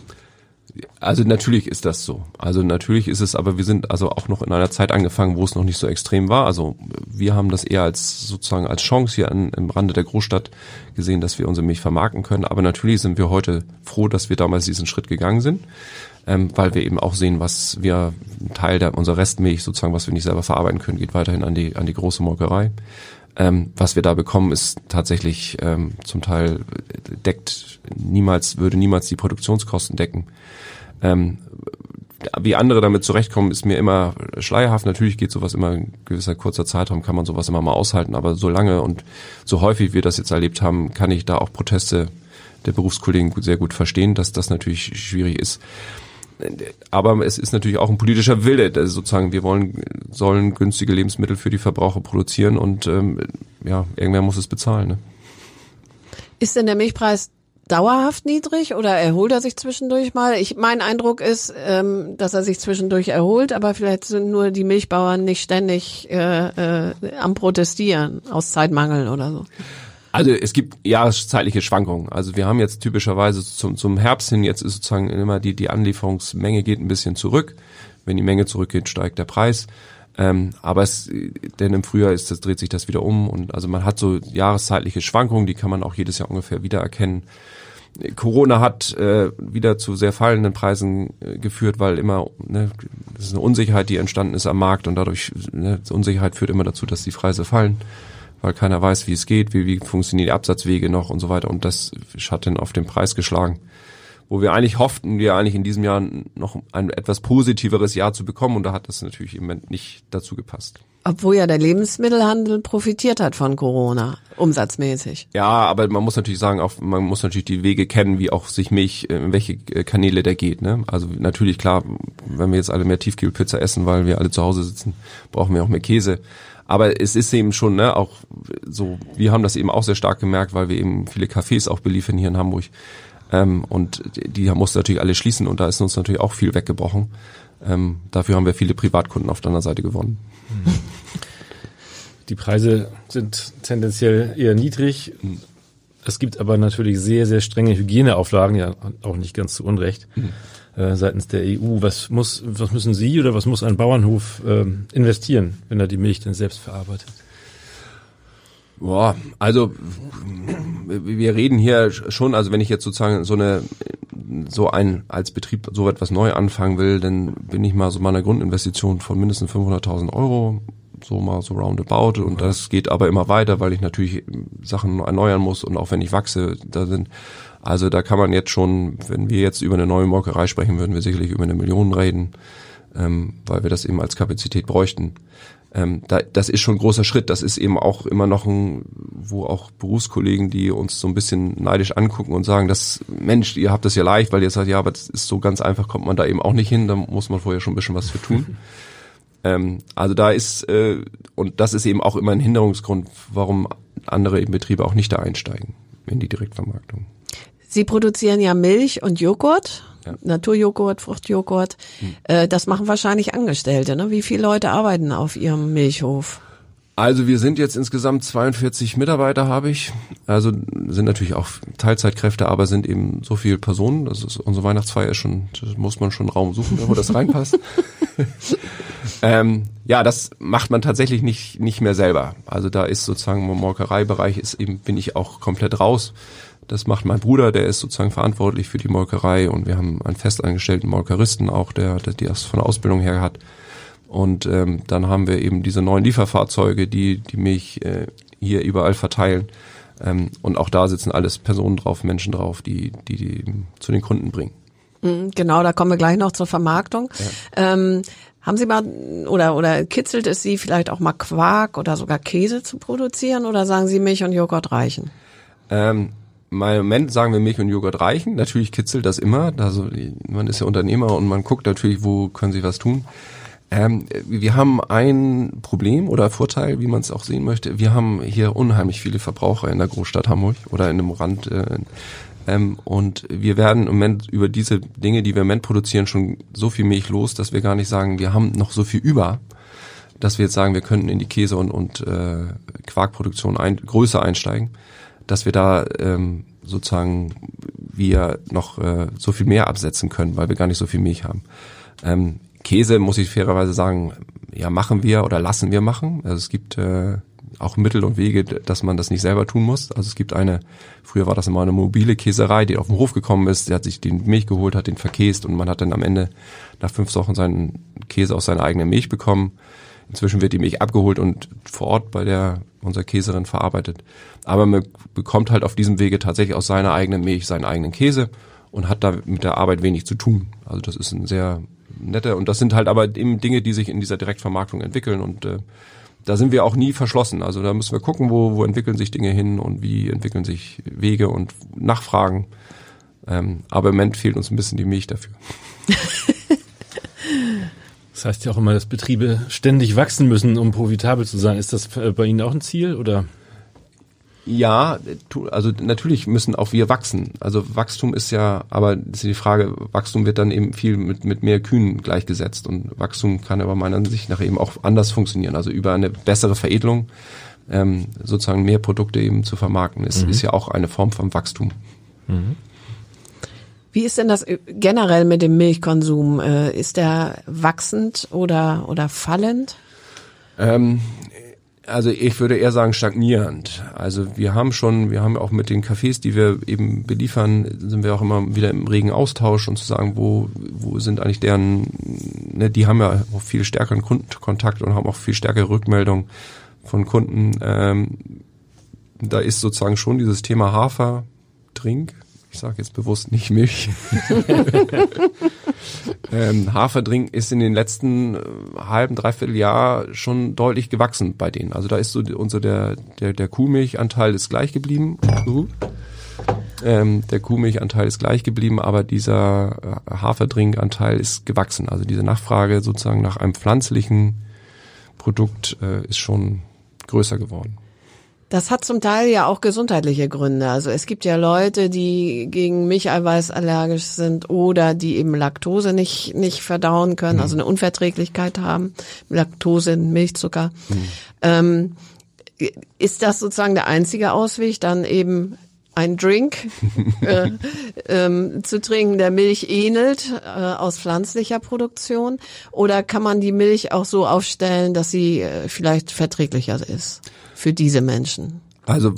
Also natürlich ist das so. Also natürlich ist es, aber wir sind also auch noch in einer Zeit angefangen, wo es noch nicht so extrem war. Also wir haben das eher als sozusagen als Chance hier an, im Rande der Großstadt gesehen, dass wir unsere Milch vermarkten können. Aber natürlich sind wir heute froh, dass wir damals diesen Schritt gegangen sind ähm, weil wir eben auch sehen, was wir, ein Teil der, unserer Restmilch sozusagen, was wir nicht selber verarbeiten können, geht weiterhin an die, an die große Molkerei. Ähm, was wir da bekommen, ist tatsächlich ähm, zum Teil deckt niemals, würde niemals die Produktionskosten decken. Ähm, wie andere damit zurechtkommen, ist mir immer schleierhaft. Natürlich geht sowas immer in gewisser kurzer Zeitraum, kann man sowas immer mal aushalten, aber so lange und so häufig wir das jetzt erlebt haben, kann ich da auch Proteste der Berufskollegen sehr gut verstehen, dass das natürlich schwierig ist aber es ist natürlich auch ein politischer Wille, dass sozusagen wir wollen sollen günstige Lebensmittel für die Verbraucher produzieren und ähm, ja irgendwer muss es bezahlen. Ne? Ist denn der Milchpreis dauerhaft niedrig oder erholt er sich zwischendurch mal? Ich mein Eindruck ist, ähm, dass er sich zwischendurch erholt, aber vielleicht sind nur die Milchbauern nicht ständig äh, äh, am protestieren aus Zeitmangel oder so. Also es gibt jahreszeitliche Schwankungen. Also wir haben jetzt typischerweise zum, zum Herbst hin, jetzt ist sozusagen immer die, die Anlieferungsmenge geht ein bisschen zurück. Wenn die Menge zurückgeht, steigt der Preis. Ähm, aber es, denn im Frühjahr ist das, dreht sich das wieder um und also man hat so jahreszeitliche Schwankungen, die kann man auch jedes Jahr ungefähr wiedererkennen. Corona hat äh, wieder zu sehr fallenden Preisen äh, geführt, weil immer ne, das ist eine Unsicherheit, die entstanden ist am Markt und dadurch ne, Unsicherheit führt immer dazu, dass die Preise fallen weil keiner weiß, wie es geht, wie, wie funktionieren die Absatzwege noch und so weiter. Und das hat dann auf den Preis geschlagen. Wo wir eigentlich hofften, wir eigentlich in diesem Jahr noch ein etwas positiveres Jahr zu bekommen. Und da hat das natürlich im Moment nicht dazu gepasst. Obwohl ja der Lebensmittelhandel profitiert hat von Corona, umsatzmäßig. Ja, aber man muss natürlich sagen, auch man muss natürlich die Wege kennen, wie auch sich Milch, in welche äh, Kanäle der geht. Ne? Also natürlich klar, wenn wir jetzt alle mehr Tiefkühlpizza essen, weil wir alle zu Hause sitzen, brauchen wir auch mehr Käse. Aber es ist eben schon, ne, auch so, wir haben das eben auch sehr stark gemerkt, weil wir eben viele Cafés auch beliefern hier in Hamburg. Ähm, und die mussten natürlich alle schließen und da ist uns natürlich auch viel weggebrochen. Ähm, dafür haben wir viele Privatkunden auf der anderen Seite gewonnen. Die Preise sind tendenziell eher niedrig. Es gibt aber natürlich sehr, sehr strenge Hygieneauflagen, ja auch nicht ganz zu Unrecht. Mhm äh, seitens der EU. Was muss, was müssen Sie oder was muss ein Bauernhof äh, investieren, wenn er die Milch denn selbst verarbeitet? Boah, also wir reden hier schon, also wenn ich jetzt sozusagen so eine so ein als Betrieb so etwas neu anfangen will, dann bin ich mal so meiner Grundinvestition von mindestens 500.000 Euro so mal so roundabout und das geht aber immer weiter, weil ich natürlich Sachen erneuern muss und auch wenn ich wachse, da sind also da kann man jetzt schon, wenn wir jetzt über eine neue Molkerei sprechen, würden wir sicherlich über eine Million reden, ähm, weil wir das eben als Kapazität bräuchten. Ähm, da, das ist schon ein großer Schritt. Das ist eben auch immer noch ein, wo auch Berufskollegen, die uns so ein bisschen neidisch angucken und sagen, das Mensch, ihr habt das ja leicht, weil ihr sagt, ja, aber das ist so ganz einfach, kommt man da eben auch nicht hin. Da muss man vorher schon ein bisschen was für tun. Ähm, also da ist, äh, und das ist eben auch immer ein Hinderungsgrund, warum andere Betriebe auch nicht da einsteigen in die Direktvermarktung. Sie produzieren ja Milch und Joghurt. Ja. Naturjoghurt, Fruchtjoghurt. Hm. Äh, das machen wahrscheinlich Angestellte. Ne? Wie viele Leute arbeiten auf Ihrem Milchhof? Also wir sind jetzt insgesamt 42 Mitarbeiter habe ich. Also sind natürlich auch Teilzeitkräfte, aber sind eben so viele Personen. Das ist unsere Weihnachtsfeier ist schon, muss man schon Raum suchen, wo das reinpasst. ähm, ja, das macht man tatsächlich nicht nicht mehr selber. Also da ist sozusagen im Molkereibereich ist eben bin ich auch komplett raus. Das macht mein Bruder, der ist sozusagen verantwortlich für die Molkerei und wir haben einen festangestellten Molkeristen auch, der, der das von der Ausbildung her hat. Und ähm, dann haben wir eben diese neuen Lieferfahrzeuge, die die Milch äh, hier überall verteilen. Ähm, und auch da sitzen alles Personen drauf, Menschen drauf, die die, die zu den Kunden bringen. Mhm, genau, da kommen wir gleich noch zur Vermarktung. Ja. Ähm, haben Sie mal oder oder kitzelt es Sie vielleicht auch mal Quark oder sogar Käse zu produzieren oder sagen Sie Milch und Joghurt reichen? Ähm, im Moment sagen wir Milch und Joghurt reichen. Natürlich kitzelt das immer. Also man ist ja Unternehmer und man guckt natürlich, wo können Sie was tun. Ähm, wir haben ein Problem oder Vorteil, wie man es auch sehen möchte. Wir haben hier unheimlich viele Verbraucher in der Großstadt Hamburg oder in einem Rand. Äh, ähm, und wir werden im Moment über diese Dinge, die wir im Moment produzieren, schon so viel Milch los, dass wir gar nicht sagen, wir haben noch so viel über, dass wir jetzt sagen, wir könnten in die Käse- und, und äh, Quarkproduktion ein, größer einsteigen, dass wir da ähm, sozusagen wir noch äh, so viel mehr absetzen können, weil wir gar nicht so viel Milch haben. Ähm, Käse, muss ich fairerweise sagen, ja, machen wir oder lassen wir machen. Also es gibt äh, auch Mittel und Wege, dass man das nicht selber tun muss. Also es gibt eine, früher war das immer eine mobile Käserei, die auf den Hof gekommen ist, die hat sich den Milch geholt, hat den verkäst und man hat dann am Ende nach fünf Wochen seinen Käse aus seiner eigenen Milch bekommen. Inzwischen wird die Milch abgeholt und vor Ort bei der unserer Käserin verarbeitet. Aber man bekommt halt auf diesem Wege tatsächlich aus seiner eigenen Milch seinen eigenen Käse und hat da mit der Arbeit wenig zu tun. Also das ist ein sehr netter und das sind halt aber eben Dinge, die sich in dieser Direktvermarktung entwickeln und äh, da sind wir auch nie verschlossen. Also da müssen wir gucken, wo, wo entwickeln sich Dinge hin und wie entwickeln sich Wege und Nachfragen. Ähm, aber im Moment fehlt uns ein bisschen die Milch dafür. Das heißt ja auch immer, dass Betriebe ständig wachsen müssen, um profitabel zu sein. Ist das äh, bei Ihnen auch ein Ziel oder? Ja, also natürlich müssen auch wir wachsen. Also Wachstum ist ja, aber das ist die Frage, Wachstum wird dann eben viel mit, mit mehr Kühen gleichgesetzt und Wachstum kann aber meiner Ansicht nach eben auch anders funktionieren. Also über eine bessere Veredelung ähm, sozusagen mehr Produkte eben zu vermarkten, ist, mhm. ist ja auch eine Form von Wachstum. Mhm. Wie ist denn das generell mit dem Milchkonsum? Äh, ist der wachsend oder, oder fallend? Ähm, also ich würde eher sagen stagnierend. Also wir haben schon, wir haben auch mit den Cafés, die wir eben beliefern, sind wir auch immer wieder im regen Austausch und zu sagen, wo, wo sind eigentlich deren, ne, die haben ja auch viel stärkeren Kundenkontakt und haben auch viel stärkere Rückmeldung von Kunden. Ähm, da ist sozusagen schon dieses Thema Hafer-Trink ich sage jetzt bewusst nicht Milch. ähm, Haferdrink ist in den letzten äh, halben, dreiviertel Jahr schon deutlich gewachsen bei denen. Also da ist so unser der, der, der Kuhmilchanteil ist gleich geblieben. Uh. Ähm, der Kuhmilchanteil ist gleich geblieben, aber dieser äh, Haferdrinkanteil ist gewachsen. Also diese Nachfrage sozusagen nach einem pflanzlichen Produkt äh, ist schon größer geworden. Das hat zum Teil ja auch gesundheitliche Gründe. Also es gibt ja Leute, die gegen Milcheiweiß allergisch sind oder die eben Laktose nicht, nicht verdauen können, mhm. also eine Unverträglichkeit haben. Laktose, Milchzucker. Mhm. Ähm, ist das sozusagen der einzige Ausweg, dann eben ein Drink äh, ähm, zu trinken, der Milch ähnelt, äh, aus pflanzlicher Produktion? Oder kann man die Milch auch so aufstellen, dass sie äh, vielleicht verträglicher ist? für diese Menschen? Also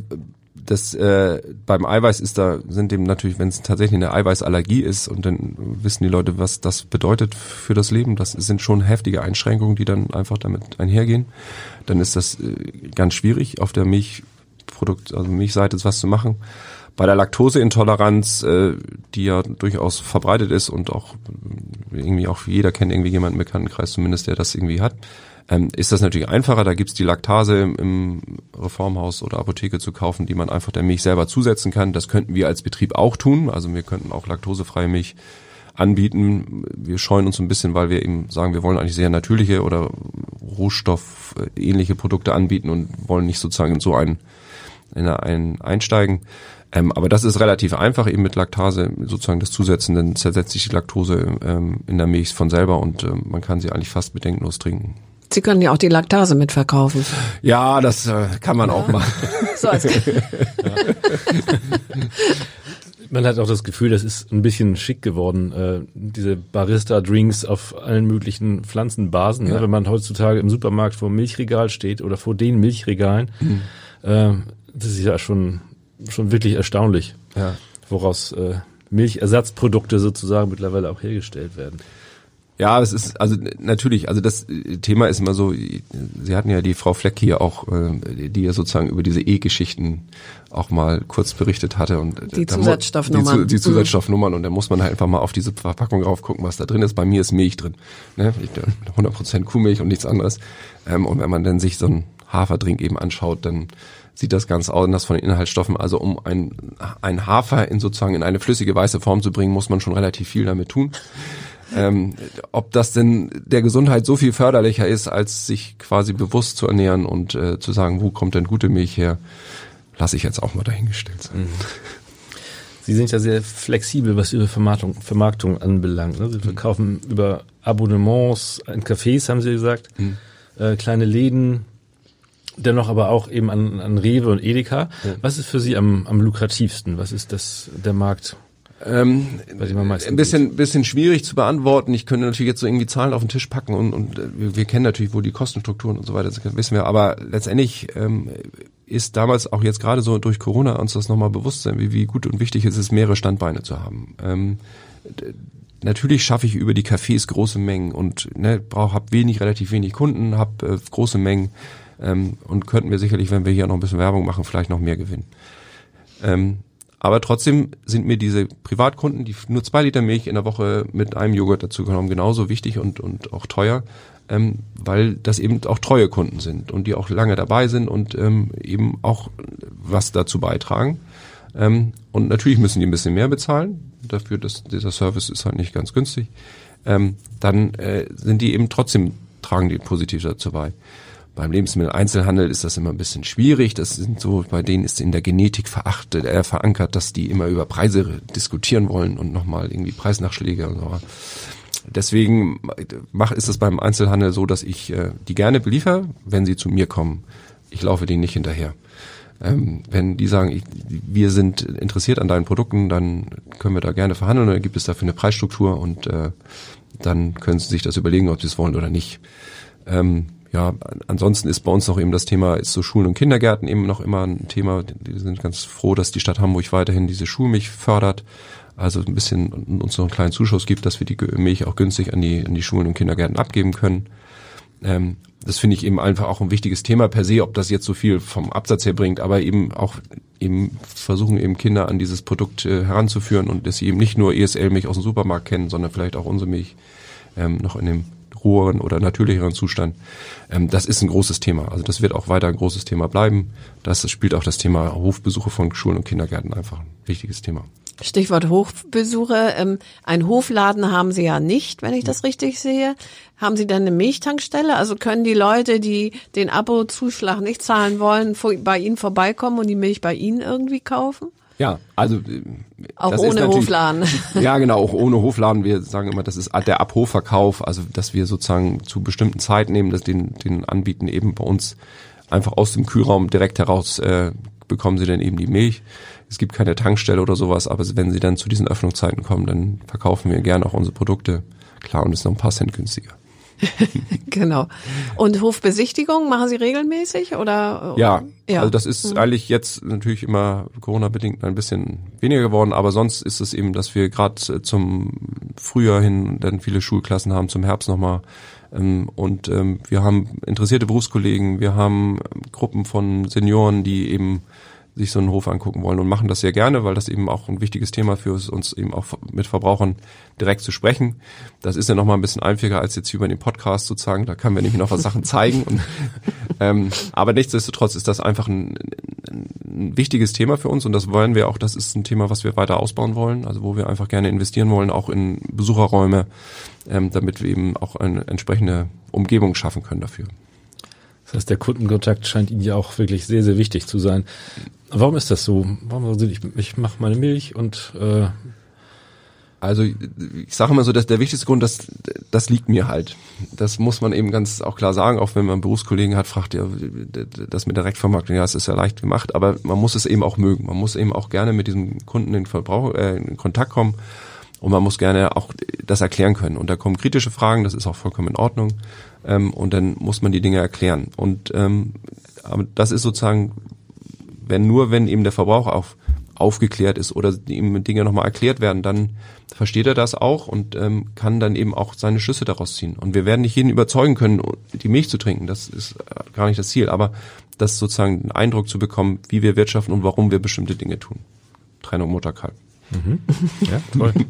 das äh, beim Eiweiß ist da sind dem natürlich, wenn es tatsächlich eine Eiweißallergie ist und dann wissen die Leute, was das bedeutet für das Leben. Das sind schon heftige Einschränkungen, die dann einfach damit einhergehen. Dann ist das äh, ganz schwierig auf der Milchprodukt, also Milchseite was zu machen. Bei der Laktoseintoleranz, äh, die ja durchaus verbreitet ist und auch irgendwie auch jeder kennt irgendwie jemanden im Bekanntenkreis zumindest, der das irgendwie hat, ähm, ist das natürlich einfacher. Da gibt's die Laktase im, im Reformhaus oder Apotheke zu kaufen, die man einfach der Milch selber zusetzen kann. Das könnten wir als Betrieb auch tun. Also wir könnten auch laktosefreie Milch anbieten. Wir scheuen uns ein bisschen, weil wir eben sagen, wir wollen eigentlich sehr natürliche oder Rohstoff äh, Produkte anbieten und wollen nicht sozusagen in so ein, in ein einsteigen. Ähm, aber das ist relativ einfach, eben mit Laktase sozusagen das Zusetzen, dann zersetzt sich die Laktose ähm, in der Milch von selber und ähm, man kann sie eigentlich fast bedenkenlos trinken. Sie können ja auch die Laktase mitverkaufen. Ja, das äh, kann man ja. auch machen. So als Man hat auch das Gefühl, das ist ein bisschen schick geworden, äh, diese Barista-Drinks auf allen möglichen Pflanzenbasen. Ne? Ja. Ne? Wenn man heutzutage im Supermarkt vor dem Milchregal steht oder vor den Milchregalen, mhm. äh, das ist ja schon, schon wirklich erstaunlich, ja. woraus äh, Milchersatzprodukte sozusagen mittlerweile auch hergestellt werden. Ja, es ist also natürlich, also das Thema ist immer so, Sie hatten ja die Frau Fleck hier auch, äh, die ja sozusagen über diese E-Geschichten auch mal kurz berichtet hatte und die Zusatzstoffnummern. Die, die, Zusatzstoffnummern und da muss man halt einfach mal auf diese Verpackung drauf gucken, was da drin ist. Bei mir ist Milch drin, ne? 100% Kuhmilch und nichts anderes. Ähm, und wenn man dann sich so einen Haferdrink eben anschaut, dann sieht das ganz anders von den Inhaltsstoffen. Also um ein, ein Hafer in sozusagen in eine flüssige weiße Form zu bringen, muss man schon relativ viel damit tun. Ähm, ob das denn der Gesundheit so viel förderlicher ist, als sich quasi bewusst zu ernähren und äh, zu sagen, wo kommt denn gute Milch her, lasse ich jetzt auch mal dahingestellt sein. Mhm. Sie sind ja sehr flexibel, was Ihre Vermarktung, Vermarktung anbelangt. Ne? Sie verkaufen mhm. über Abonnements in Cafés, haben Sie gesagt, mhm. äh, kleine Läden, dennoch aber auch eben an, an Rewe und Edeka. Ja. Was ist für Sie am, am lukrativsten? Was ist das der Markt? Ähm, ein bisschen, bisschen schwierig zu beantworten. Ich könnte natürlich jetzt so irgendwie Zahlen auf den Tisch packen und, und äh, wir, wir kennen natürlich wohl die Kostenstrukturen und so weiter, das wissen wir. Aber letztendlich ähm, ist damals auch jetzt gerade so durch Corona uns das nochmal bewusst sein, wie, wie gut und wichtig es ist, mehrere Standbeine zu haben. Ähm, natürlich schaffe ich über die Cafés große Mengen und ne, brauch, hab wenig, relativ wenig Kunden, hab äh, große Mengen ähm, und könnten wir sicherlich, wenn wir hier noch ein bisschen Werbung machen, vielleicht noch mehr gewinnen. Ähm, aber trotzdem sind mir diese Privatkunden, die nur zwei Liter Milch in der Woche mit einem Joghurt dazu genommen, genauso wichtig und, und auch teuer, ähm, weil das eben auch treue Kunden sind und die auch lange dabei sind und ähm, eben auch was dazu beitragen. Ähm, und natürlich müssen die ein bisschen mehr bezahlen, dafür, dass dieser Service ist halt nicht ganz günstig. Ähm, dann äh, sind die eben trotzdem, tragen die positiv dazu bei. Beim Lebensmitteleinzelhandel ist das immer ein bisschen schwierig. Das sind so, bei denen ist in der Genetik verachtet, äh, verankert, dass die immer über Preise diskutieren wollen und nochmal irgendwie Preisnachschläge und so. Deswegen mach, ist es beim Einzelhandel so, dass ich äh, die gerne beliefer, wenn sie zu mir kommen. Ich laufe denen nicht hinterher. Ähm, wenn die sagen, ich, wir sind interessiert an deinen Produkten, dann können wir da gerne verhandeln. Dann gibt es dafür eine Preisstruktur und äh, dann können sie sich das überlegen, ob sie es wollen oder nicht. Ähm, ja, ansonsten ist bei uns noch eben das Thema, ist so Schulen und Kindergärten eben noch immer ein Thema. Wir sind ganz froh, dass die Stadt Hamburg weiterhin diese Schulmilch fördert. Also ein bisschen uns noch einen kleinen Zuschuss gibt, dass wir die Milch auch günstig an die, an die Schulen und Kindergärten abgeben können. Ähm, das finde ich eben einfach auch ein wichtiges Thema per se, ob das jetzt so viel vom Absatz her bringt, aber eben auch eben versuchen eben Kinder an dieses Produkt äh, heranzuführen und dass sie eben nicht nur ESL-Milch aus dem Supermarkt kennen, sondern vielleicht auch unsere Milch ähm, noch in dem roheren oder natürlicheren Zustand. Ähm, das ist ein großes Thema. Also das wird auch weiter ein großes Thema bleiben. Das spielt auch das Thema Hofbesuche von Schulen und Kindergärten einfach ein wichtiges Thema. Stichwort Hofbesuche. Ähm, ein Hofladen haben Sie ja nicht, wenn ich das richtig sehe. Haben Sie denn eine Milchtankstelle? Also können die Leute, die den Abo-Zuschlag nicht zahlen wollen, bei Ihnen vorbeikommen und die Milch bei Ihnen irgendwie kaufen? Ja, also äh, auch ohne Hofladen. Ja, genau, auch ohne Hofladen. Wir sagen immer, das ist der Abhofverkauf, also dass wir sozusagen zu bestimmten Zeiten nehmen, dass den, den anbieten eben bei uns einfach aus dem Kühlraum direkt heraus äh, bekommen sie dann eben die Milch. Es gibt keine Tankstelle oder sowas, aber wenn sie dann zu diesen Öffnungszeiten kommen, dann verkaufen wir gerne auch unsere Produkte. Klar, und ist noch ein paar Cent günstiger. genau. Und Hofbesichtigung machen Sie regelmäßig oder? Ja, ja. also das ist mhm. eigentlich jetzt natürlich immer Corona-bedingt ein bisschen weniger geworden, aber sonst ist es eben, dass wir gerade zum Frühjahr hin dann viele Schulklassen haben, zum Herbst nochmal. Ähm, und ähm, wir haben interessierte Berufskollegen, wir haben Gruppen von Senioren, die eben sich so einen Hof angucken wollen und machen das sehr gerne, weil das eben auch ein wichtiges Thema für uns eben auch mit Verbrauchern direkt zu sprechen. Das ist ja noch mal ein bisschen einfacher als jetzt über den Podcast sozusagen. Da können wir nämlich noch was Sachen zeigen. Und, ähm, aber nichtsdestotrotz ist das einfach ein, ein wichtiges Thema für uns und das wollen wir auch. Das ist ein Thema, was wir weiter ausbauen wollen. Also wo wir einfach gerne investieren wollen, auch in Besucherräume, ähm, damit wir eben auch eine entsprechende Umgebung schaffen können dafür. Das heißt, der Kundenkontakt scheint Ihnen ja auch wirklich sehr, sehr wichtig zu sein. Warum ist das so? Warum ich, ich mache meine Milch und äh, also ich sage immer so, dass der wichtigste Grund, das, das liegt mir halt. Das muss man eben ganz auch klar sagen, auch wenn man Berufskollegen hat, fragt ja, das mit Direktvermarktung, ja, es ist ja leicht gemacht, aber man muss es eben auch mögen. Man muss eben auch gerne mit diesem Kunden in, Verbrauch, äh, in Kontakt kommen und man muss gerne auch das erklären können. Und da kommen kritische Fragen, das ist auch vollkommen in Ordnung. Ähm, und dann muss man die Dinge erklären. Und ähm, aber das ist sozusagen, wenn nur wenn eben der Verbraucher auf aufgeklärt ist oder ihm Dinge nochmal erklärt werden, dann versteht er das auch und ähm, kann dann eben auch seine Schlüsse daraus ziehen. Und wir werden nicht jeden überzeugen können, die Milch zu trinken, das ist gar nicht das Ziel, aber das sozusagen einen Eindruck zu bekommen, wie wir wirtschaften und warum wir bestimmte Dinge tun. Trennung Mutterkalb. Mhm. Ja, toll.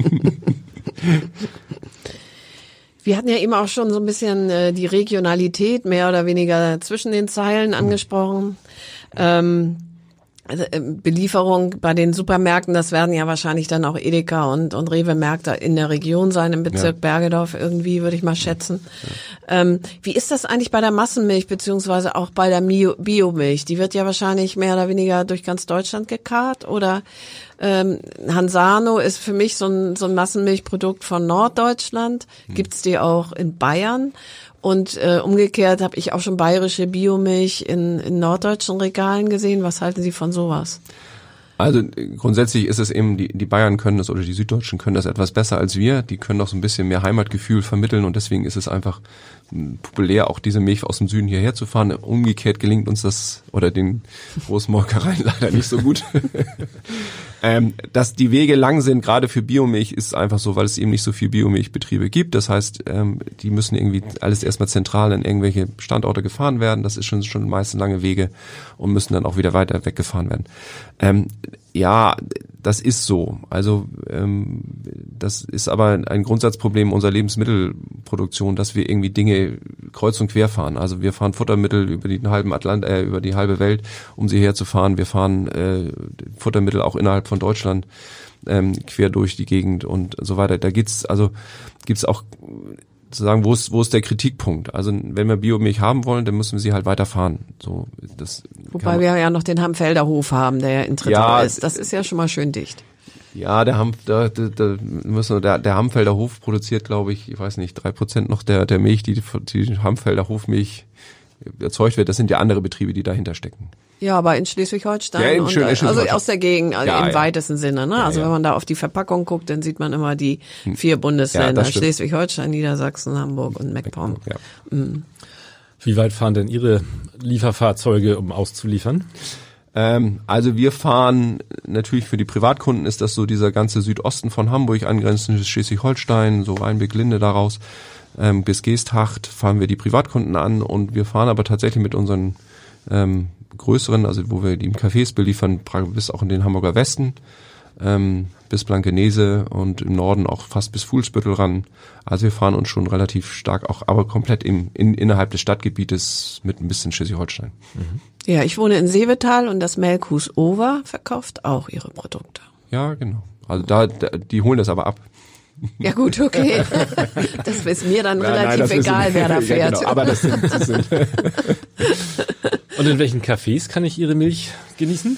Wir hatten ja eben auch schon so ein bisschen äh, die Regionalität mehr oder weniger zwischen den Zeilen angesprochen. Ähm, Belieferung bei den Supermärkten, das werden ja wahrscheinlich dann auch Edeka und, und Rewe-Märkte in der Region sein, im Bezirk ja. Bergedorf irgendwie, würde ich mal schätzen. Ja. Ähm, wie ist das eigentlich bei der Massenmilch, beziehungsweise auch bei der Biomilch? Die wird ja wahrscheinlich mehr oder weniger durch ganz Deutschland gekarrt oder ähm, Hansano ist für mich so ein, so ein Massenmilchprodukt von Norddeutschland. Hm. Gibt's die auch in Bayern? Und äh, umgekehrt habe ich auch schon bayerische Biomilch in, in norddeutschen Regalen gesehen. Was halten Sie von sowas? Also grundsätzlich ist es eben, die, die Bayern können das oder die Süddeutschen können das etwas besser als wir. Die können auch so ein bisschen mehr Heimatgefühl vermitteln und deswegen ist es einfach populär, auch diese Milch aus dem Süden hierher zu fahren. Umgekehrt gelingt uns das oder den Großmolkereien leider nicht so gut. ähm, dass die Wege lang sind, gerade für Biomilch, ist einfach so, weil es eben nicht so viel Biomilchbetriebe gibt. Das heißt, ähm, die müssen irgendwie alles erstmal zentral in irgendwelche Standorte gefahren werden. Das ist schon, schon meistens lange Wege und müssen dann auch wieder weiter weggefahren werden. Ähm, ja, das ist so. Also ähm, das ist aber ein Grundsatzproblem unserer Lebensmittelproduktion, dass wir irgendwie Dinge kreuz und quer fahren. Also wir fahren Futtermittel über die halben Atlant äh, über die halbe Welt, um sie herzufahren. Wir fahren äh, Futtermittel auch innerhalb von Deutschland ähm, quer durch die Gegend und so weiter. Da gibt's also gibt's auch zu sagen, wo ist, wo ist der Kritikpunkt? Also wenn wir Biomilch haben wollen, dann müssen wir sie halt weiterfahren. So, das Wobei wir ja noch den Hamfelder Hof haben, der ja in Trittau ja, ist. Das ist ja schon mal schön dicht. Ja, der Ham, der, der, der, müssen, der, der Hamfelder Hof produziert, glaube ich, ich weiß nicht, drei Prozent noch der, der Milch, die die Hamfelder Hofmilch erzeugt wird. Das sind ja andere Betriebe, die dahinter stecken. Ja, aber in Schleswig-Holstein ja, in Schleswig also aus der Gegend also ja, im ja. weitesten Sinne. Ne? Also wenn man da auf die Verpackung guckt, dann sieht man immer die hm. vier Bundesländer: Schleswig-Holstein, Niedersachsen, Hamburg und MacPom. Mhm. Wie weit fahren denn Ihre Lieferfahrzeuge, um auszuliefern? Ähm, also wir fahren natürlich für die Privatkunden ist das so dieser ganze Südosten von Hamburg, angrenzendes Schleswig-Holstein, so Rheinbeck-Linde daraus ähm, bis Geesthacht fahren wir die Privatkunden an und wir fahren aber tatsächlich mit unseren ähm, größeren, also wo wir die im Cafés beliefern, bis auch in den Hamburger Westen, ähm, bis Blankenese und im Norden auch fast bis Fuhlsbüttel ran. Also wir fahren uns schon relativ stark auch, aber komplett im, in, innerhalb des Stadtgebietes mit ein bisschen Schleswig-Holstein. Mhm. Ja, ich wohne in Seevetal und das Melkhus Over verkauft auch ihre Produkte. Ja, genau. Also da, da die holen das aber ab. Ja gut, okay. Das ist mir dann ja, relativ nein, egal, wer da fährt. Ja, genau, aber das sind, das sind Und in welchen Cafés kann ich Ihre Milch genießen?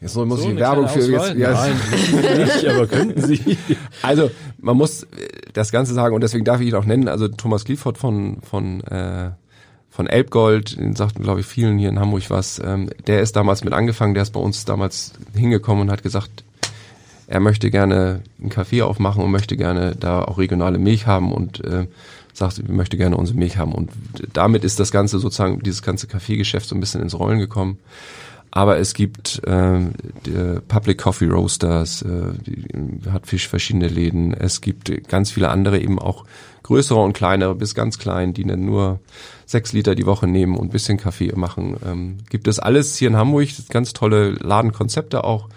Jetzt muss so, ich Werbung für jetzt. Ja. Nein, nicht, aber könnten Sie. Also man muss das Ganze sagen und deswegen darf ich ihn auch nennen. Also Thomas Clifford von von äh, von Elbgold, den sagten glaube ich vielen hier in Hamburg was. Ähm, der ist damals mit angefangen. Der ist bei uns damals hingekommen und hat gesagt, er möchte gerne einen Kaffee aufmachen und möchte gerne da auch regionale Milch haben und äh, sagt, ich möchte gerne unsere Milch haben. Und damit ist das Ganze sozusagen, dieses ganze Kaffeegeschäft so ein bisschen ins Rollen gekommen. Aber es gibt äh, Public Coffee Roasters, äh, die, hat Fisch verschiedene Läden. Es gibt ganz viele andere, eben auch größere und kleinere bis ganz klein, die dann nur sechs Liter die Woche nehmen und bisschen Kaffee machen. Ähm, gibt es alles hier in Hamburg, ganz tolle Ladenkonzepte auch.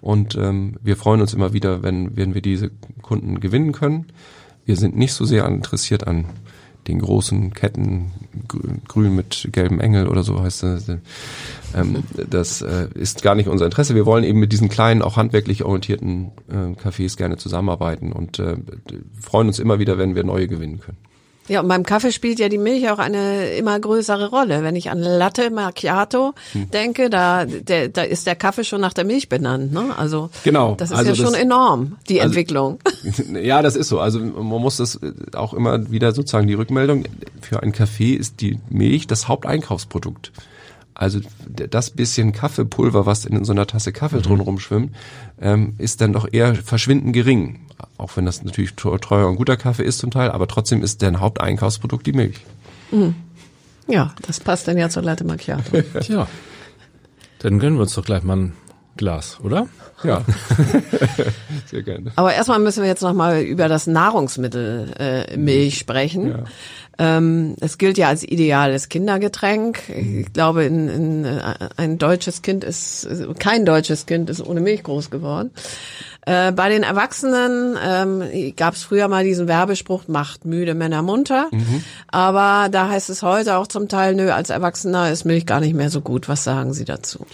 Und ähm, wir freuen uns immer wieder, wenn, wenn wir diese Kunden gewinnen können. Wir sind nicht so sehr interessiert an den großen Ketten, grün mit gelbem Engel oder so heißt das. Ähm, das äh, ist gar nicht unser Interesse. Wir wollen eben mit diesen kleinen, auch handwerklich orientierten äh, Cafés gerne zusammenarbeiten und äh, freuen uns immer wieder, wenn wir neue gewinnen können. Ja, und beim Kaffee spielt ja die Milch auch eine immer größere Rolle. Wenn ich an Latte Macchiato Hm. denke, da, der, da ist der Kaffee schon nach der Milch benannt. Ne? Also Genau, das ist also ja schon das- enorm, die also- Entwicklung. Ja, das ist so. Also man muss das auch immer wieder sozusagen die Rückmeldung. Für einen Kaffee ist die Milch das Haupteinkaufsprodukt. Also das bisschen Kaffeepulver, was in so einer Tasse Kaffee drin rumschwimmt, ähm, ist dann doch eher verschwindend gering. Auch wenn das natürlich teuer und guter Kaffee ist zum Teil, aber trotzdem ist dein Haupteinkaufsprodukt die Milch. Ja, das passt dann ja zur Latte Macchiato. Tja. Dann gönnen wir uns doch gleich mal ein Glas, oder? Ja, sehr gerne. Aber erstmal müssen wir jetzt nochmal über das Nahrungsmittel äh, Milch sprechen. Ja. Ähm, es gilt ja als ideales Kindergetränk. Ich glaube, in, in, äh, ein deutsches Kind ist, kein deutsches Kind ist ohne Milch groß geworden. Äh, bei den Erwachsenen ähm, gab es früher mal diesen Werbespruch, macht müde Männer munter. Aber da heißt es heute auch zum Teil, nö, als Erwachsener ist Milch gar nicht mehr so gut. Was sagen Sie dazu?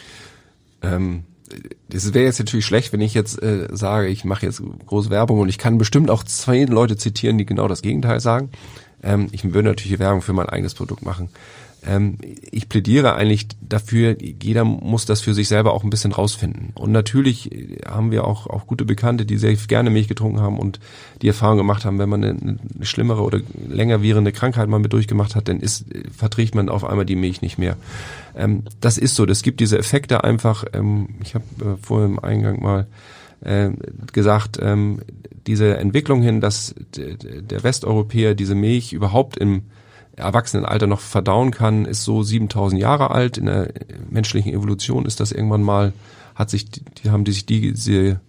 Ähm, das wäre jetzt natürlich schlecht, wenn ich jetzt äh, sage, ich mache jetzt große Werbung und ich kann bestimmt auch zwei Leute zitieren, die genau das Gegenteil sagen. Ähm, ich würde natürlich Werbung für mein eigenes Produkt machen. Ähm, ich plädiere eigentlich dafür, jeder muss das für sich selber auch ein bisschen rausfinden. Und natürlich äh, haben wir auch, auch gute Bekannte, die sehr gerne Milch getrunken haben und die Erfahrung gemacht haben, wenn man eine, eine schlimmere oder länger währende Krankheit mal mit durchgemacht hat, dann ist, äh, verträgt man auf einmal die Milch nicht mehr. Ähm, das ist so, das gibt diese Effekte einfach. Ähm, ich habe äh, vorher im Eingang mal äh, gesagt, ähm, diese Entwicklung hin, dass der Westeuropäer diese Milch überhaupt im Erwachsenenalter noch verdauen kann, ist so 7000 Jahre alt. In der menschlichen Evolution ist das irgendwann mal, hat sich, die, haben die sich diese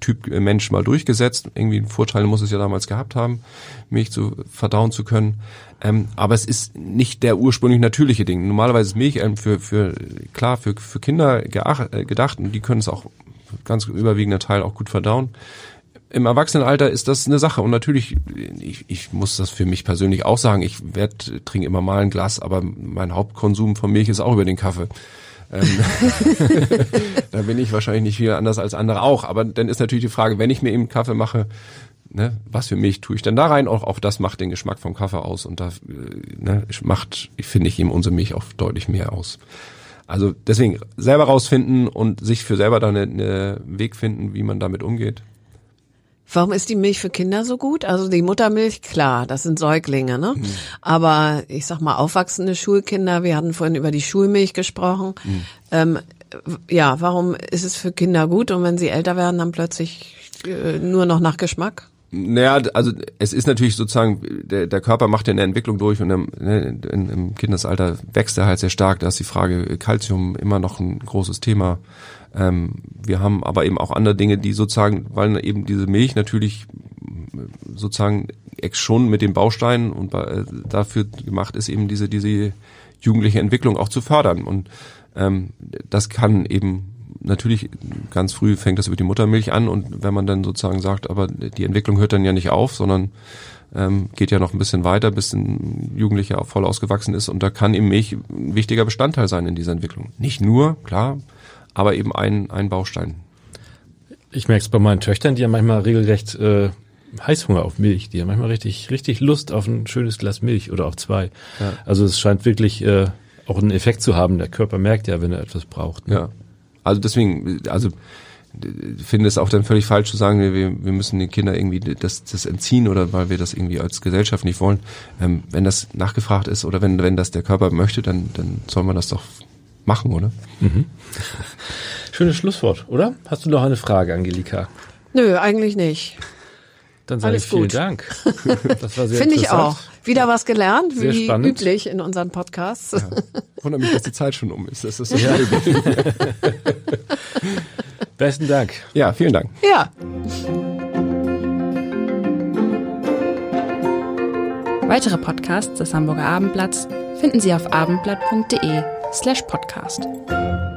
Typ äh, Mensch mal durchgesetzt. Irgendwie einen Vorteil muss es ja damals gehabt haben, Milch zu verdauen zu können. Ähm, aber es ist nicht der ursprünglich natürliche Ding. Normalerweise ist Milch ähm, für, für klar für, für Kinder äh, gedacht und die können es auch ganz überwiegender Teil auch gut verdauen. Im Erwachsenenalter ist das eine Sache und natürlich, ich, ich muss das für mich persönlich auch sagen, ich werd, trinke immer mal ein Glas, aber mein Hauptkonsum von Milch ist auch über den Kaffee. Ähm, da bin ich wahrscheinlich nicht viel anders als andere auch. Aber dann ist natürlich die Frage, wenn ich mir eben Kaffee mache, ne, was für Milch tue ich denn da rein? Auch, auch das macht den Geschmack vom Kaffee aus und da äh, ne, macht, finde ich, eben unsere Milch auch deutlich mehr aus. Also deswegen selber rausfinden und sich für selber dann einen eine Weg finden, wie man damit umgeht. Warum ist die Milch für Kinder so gut? Also die Muttermilch, klar, das sind Säuglinge, ne? Aber ich sag mal, aufwachsende Schulkinder, wir hatten vorhin über die Schulmilch gesprochen. Ähm, ja, warum ist es für Kinder gut und wenn sie älter werden, dann plötzlich äh, nur noch nach Geschmack? Naja, also es ist natürlich sozusagen, der, der Körper macht ja eine Entwicklung durch und im, ne, im Kindesalter wächst er halt sehr stark. Da ist die Frage Calcium immer noch ein großes Thema. Ähm, wir haben aber eben auch andere Dinge, die sozusagen, weil eben diese Milch natürlich sozusagen ex schon mit den Bausteinen und äh, dafür gemacht ist, eben diese, diese jugendliche Entwicklung auch zu fördern. Und ähm, das kann eben natürlich ganz früh fängt das über die Muttermilch an und wenn man dann sozusagen sagt, aber die Entwicklung hört dann ja nicht auf, sondern ähm, geht ja noch ein bisschen weiter, bis ein Jugendlicher voll ausgewachsen ist und da kann eben Milch ein wichtiger Bestandteil sein in dieser Entwicklung. Nicht nur, klar, aber eben ein, ein Baustein. Ich merke es bei meinen Töchtern, die haben manchmal regelrecht äh, Heißhunger auf Milch. Die haben manchmal richtig, richtig Lust auf ein schönes Glas Milch oder auf zwei. Ja. Also es scheint wirklich äh, auch einen Effekt zu haben. Der Körper merkt ja, wenn er etwas braucht. Ne? Ja. Also deswegen, also ich finde es auch dann völlig falsch zu sagen, wir, wir müssen den Kindern irgendwie das, das entziehen oder weil wir das irgendwie als Gesellschaft nicht wollen. Ähm, wenn das nachgefragt ist oder wenn, wenn das der Körper möchte, dann, dann soll man das doch machen, oder? Schönes Schlusswort, oder? Hast du noch eine Frage, Angelika? Nö, eigentlich nicht. Dann sage Alles ich vielen gut. Dank. Das war sehr Finde ich auch. Wieder was gelernt, Sehr wie spannend. üblich in unseren Podcasts. Ja. Wundert mich, dass die Zeit schon um ist. Das ist so Ja. Besten Dank. ja, vielen Dank. ja. Weitere Podcasts des Hamburger Abendblatts finden Sie auf abendblatt.de slash podcast.